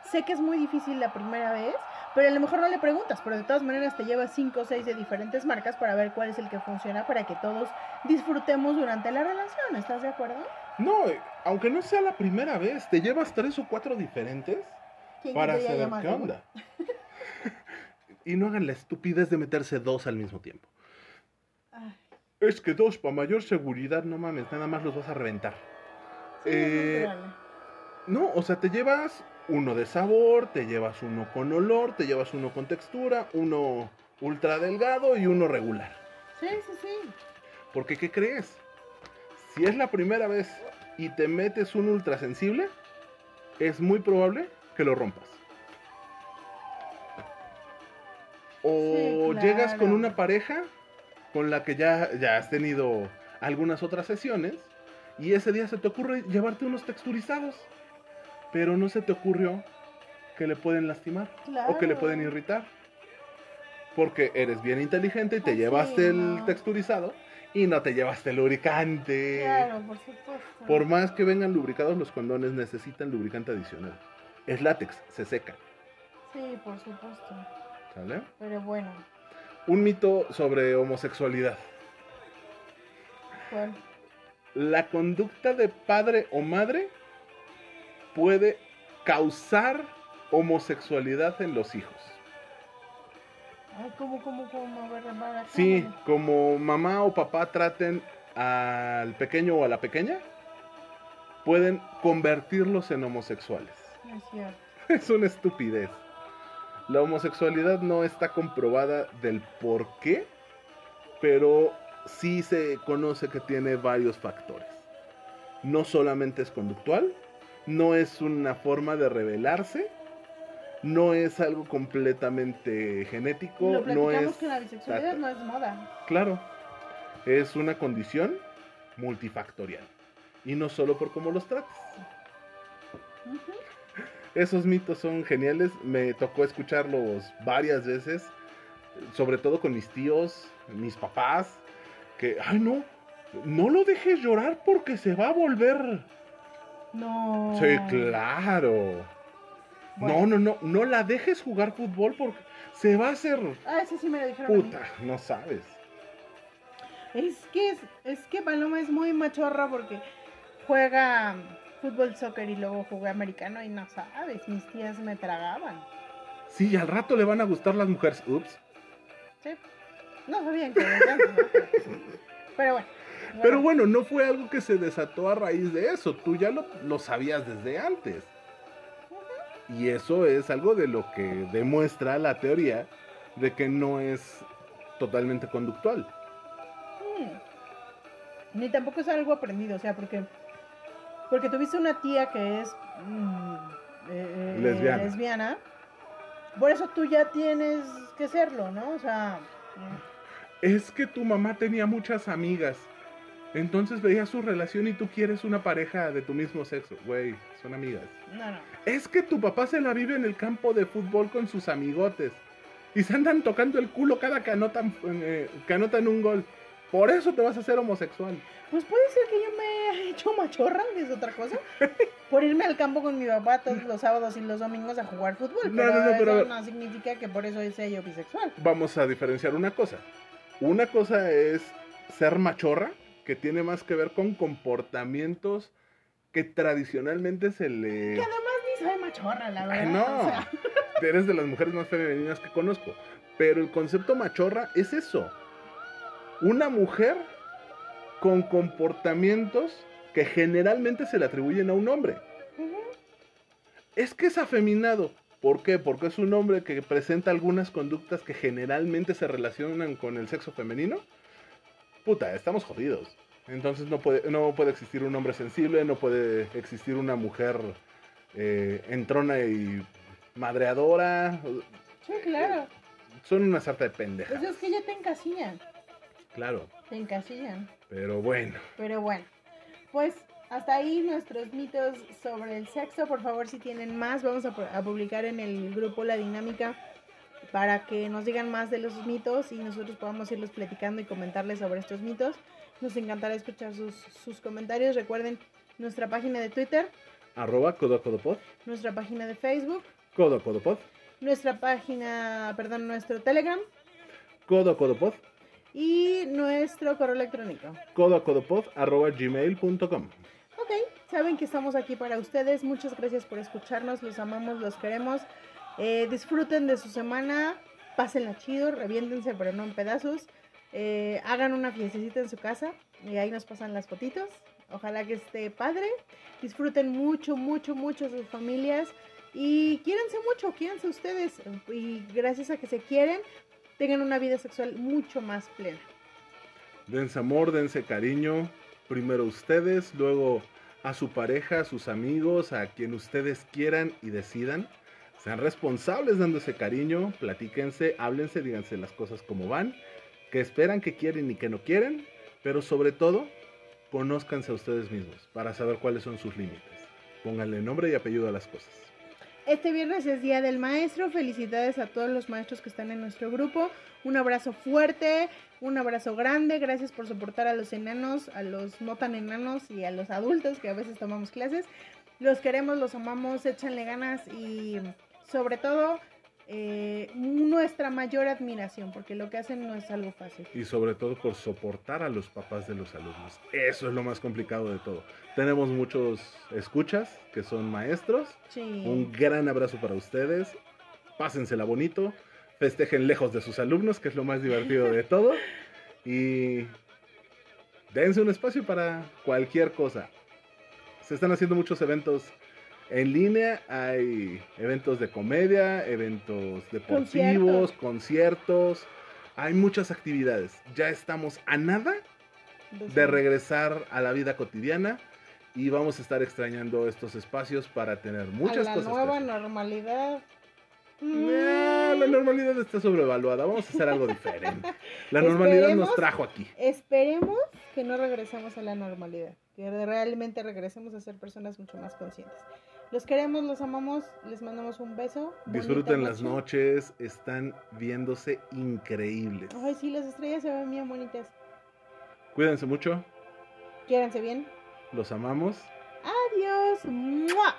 Sé que es muy difícil la primera vez, pero a lo mejor no le preguntas, pero de todas maneras te llevas cinco o seis de diferentes marcas para ver cuál es el que funciona para que todos disfrutemos durante la relación. ¿Estás de acuerdo? No, aunque no sea la primera vez, te llevas tres o cuatro diferentes ¿Quién para saber qué onda. y no hagan la estupidez de meterse dos al mismo tiempo. Ay, Es que dos, para mayor seguridad, no mames, nada más los vas a reventar. sí, Eh. No, o sea, te llevas uno de sabor, te llevas uno con olor, te llevas uno con textura, uno ultra delgado y uno regular. Sí, sí, sí. Porque, ¿qué crees? Si es la primera vez y te metes un ultra sensible, es muy probable que lo rompas. O Sí, llegas con una pareja con la que ya, ya has tenido algunas otras sesiones y ese día se te ocurre llevarte unos texturizados, pero no se te ocurrió que le pueden lastimar o que le pueden irritar. Porque eres bien inteligente y te llevaste el texturizado y no te llevaste el lubricante. Claro, por supuesto. Por más que vengan lubricados, los condones necesitan lubricante adicional. Es látex, se seca. Sí, por supuesto. ¿Sale? Pero bueno, Un mito sobre homosexualidad. ¿cuál? La conducta de padre o madre puede causar homosexualidad en los hijos. Ay, ¿cómo, cómo, cómo? A ver, Bárbara, Sí, como mamá o papá traten al pequeño o a la pequeña, pueden convertirlos en homosexuales. Es cierto. Es una estupidez. La homosexualidad no está comprobada del por qué, pero sí se conoce que tiene varios factores. No solamente es conductual, no es una forma de rebelarse, no es algo completamente genético, Lo no es... que la bisexualidad no es moda. Claro, es una condición multifactorial. Y no solo por cómo los trates. Esos mitos son geniales. Me tocó escucharlos varias veces. Sobre todo con mis tíos, mis papás. Que, ay no, no lo dejes llorar porque se va a volver. No. Sí, claro. Bueno. No, no, no, no la dejes jugar fútbol porque se va a hacer Ah, ese sí me lo dijeron. puta. No sabes. Es que es, es que Paloma es muy machorra porque juega fútbol, soccer y luego jugué americano y no sabes, mis tías me tragaban. Sí, y al rato le van a gustar las mujeres. Ups. Sí. No sabían que. Pero- bueno. Pero bueno, no fue algo que se desató a raíz de eso. Tú ya lo, lo sabías desde antes. Y eso es algo de lo que demuestra la teoría de que no es totalmente conductual. Mm. Ni tampoco es algo aprendido, o sea, porque porque tuviste una tía que es mm, eh, eh, Lesbiana. lesbiana, Por eso tú ya tienes que serlo, ¿no? O sea, Es que tu mamá tenía muchas amigas. Entonces veías su relación y tú quieres una pareja de tu mismo sexo. Güey, son amigas. no, no. Es que tu papá se la vive en el campo de fútbol con sus amigotes. Y se andan tocando el culo cada que anotan, eh, que anotan un gol. Por eso te vas a hacer homosexual. Pues puede ser que yo me haya hecho machorra, que es otra cosa, por irme al campo con mi papá todos los sábados y los domingos a jugar fútbol. No, Pero, no, no, pero eso no significa que por eso sea yo bisexual. Vamos a diferenciar una cosa. Una cosa es ser machorra, que tiene más que ver con comportamientos que tradicionalmente se le... Que además ni soy machorra, la verdad. Ay, no. o sea, Eres de las mujeres más femeninas que conozco. Pero el concepto machorra es eso. Una mujer con comportamientos que generalmente se le atribuyen a un hombre. Es que es afeminado. ¿Por qué? Porque es un hombre que presenta algunas conductas que generalmente se relacionan con el sexo femenino. Puta, estamos jodidos. Entonces no puede, no puede existir un hombre sensible, no puede existir una mujer eh, entrona y madreadora. Sí, claro. Son una sarta de pendejas. Pues es que ya te encasillan. Claro, Te encasillan. pero bueno. Pero bueno, pues hasta ahí nuestros mitos sobre el sexo. Por favor, si tienen más, vamos a publicar en el grupo La Dinámica para que nos digan más de los mitos y nosotros podamos irlos platicando y comentarles sobre estos mitos. Nos encantará escuchar sus, sus comentarios. Recuerden nuestra página de Twitter, Arroba codocodopod. nuestra página de Facebook, Codocodopod. nuestra página, perdón, nuestro Telegram Codocodopod. y nuestro correo electrónico. Codocodopod. Arroba gmail.com. Ok, saben que estamos aquí para ustedes. Muchas gracias por escucharnos. Los amamos, los queremos. Eh, disfruten de su semana. Pásenla chido, reviéntense, pero no en pedazos. Eh, hagan una fiestecita en su casa y ahí nos pasan las fotitos. Ojalá que esté padre. Disfruten mucho, mucho, mucho sus familias. Y quiéranse mucho, quiéranse ustedes. Y gracias a que se quieren, tengan una vida sexual mucho más plena. Dense amor, dense cariño. Primero ustedes, luego a su pareja, a sus amigos, a quien ustedes quieran y decidan. Sean responsables dándose cariño, platíquense, háblense, díganse las cosas como van, que esperan, que quieren y que no quieren, pero sobre todo, conózcanse a ustedes mismos para saber cuáles son sus límites. Pónganle nombre y apellido a las cosas. Este viernes es Día del Maestro. Felicidades a todos los maestros que están en nuestro grupo. Un abrazo fuerte, un abrazo grande. Gracias por soportar a los enanos, a los no tan enanos y a los adultos que a veces tomamos clases. Los queremos, los amamos, échanle ganas y sobre todo eh, nuestra mayor admiración porque lo que hacen no es algo fácil. y sobre todo por soportar a los papás de los alumnos. Eso es lo más complicado de todo. Tenemos muchos escuchas que son maestros. Sí. Un gran abrazo para ustedes. Pásensela bonito. Festejen lejos de sus alumnos, que es lo más divertido de todo. Y dense un espacio para cualquier cosa. Se están haciendo muchos eventos en línea. Hay eventos de comedia, eventos deportivos, conciertos. Hay muchas actividades. Ya estamos a nada de regresar a la vida cotidiana y vamos a estar extrañando estos espacios para tener muchas a la cosas. nueva normalidad. Nah, la normalidad está sobrevaluada. Vamos a hacer algo diferente. La normalidad nos trajo aquí. Esperemos que no regresemos a la normalidad, que realmente regresemos a ser personas mucho más conscientes. Los queremos, los amamos, les mandamos un beso. bonita Disfruten las noche. noches. Están viéndose increíbles. Ay, sí, las estrellas se ven bien bonitas. Cuídense mucho. Quiéranse bien. Los amamos. Adiós. ¡Mua!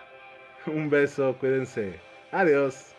Un beso. Cuídense. Adiós.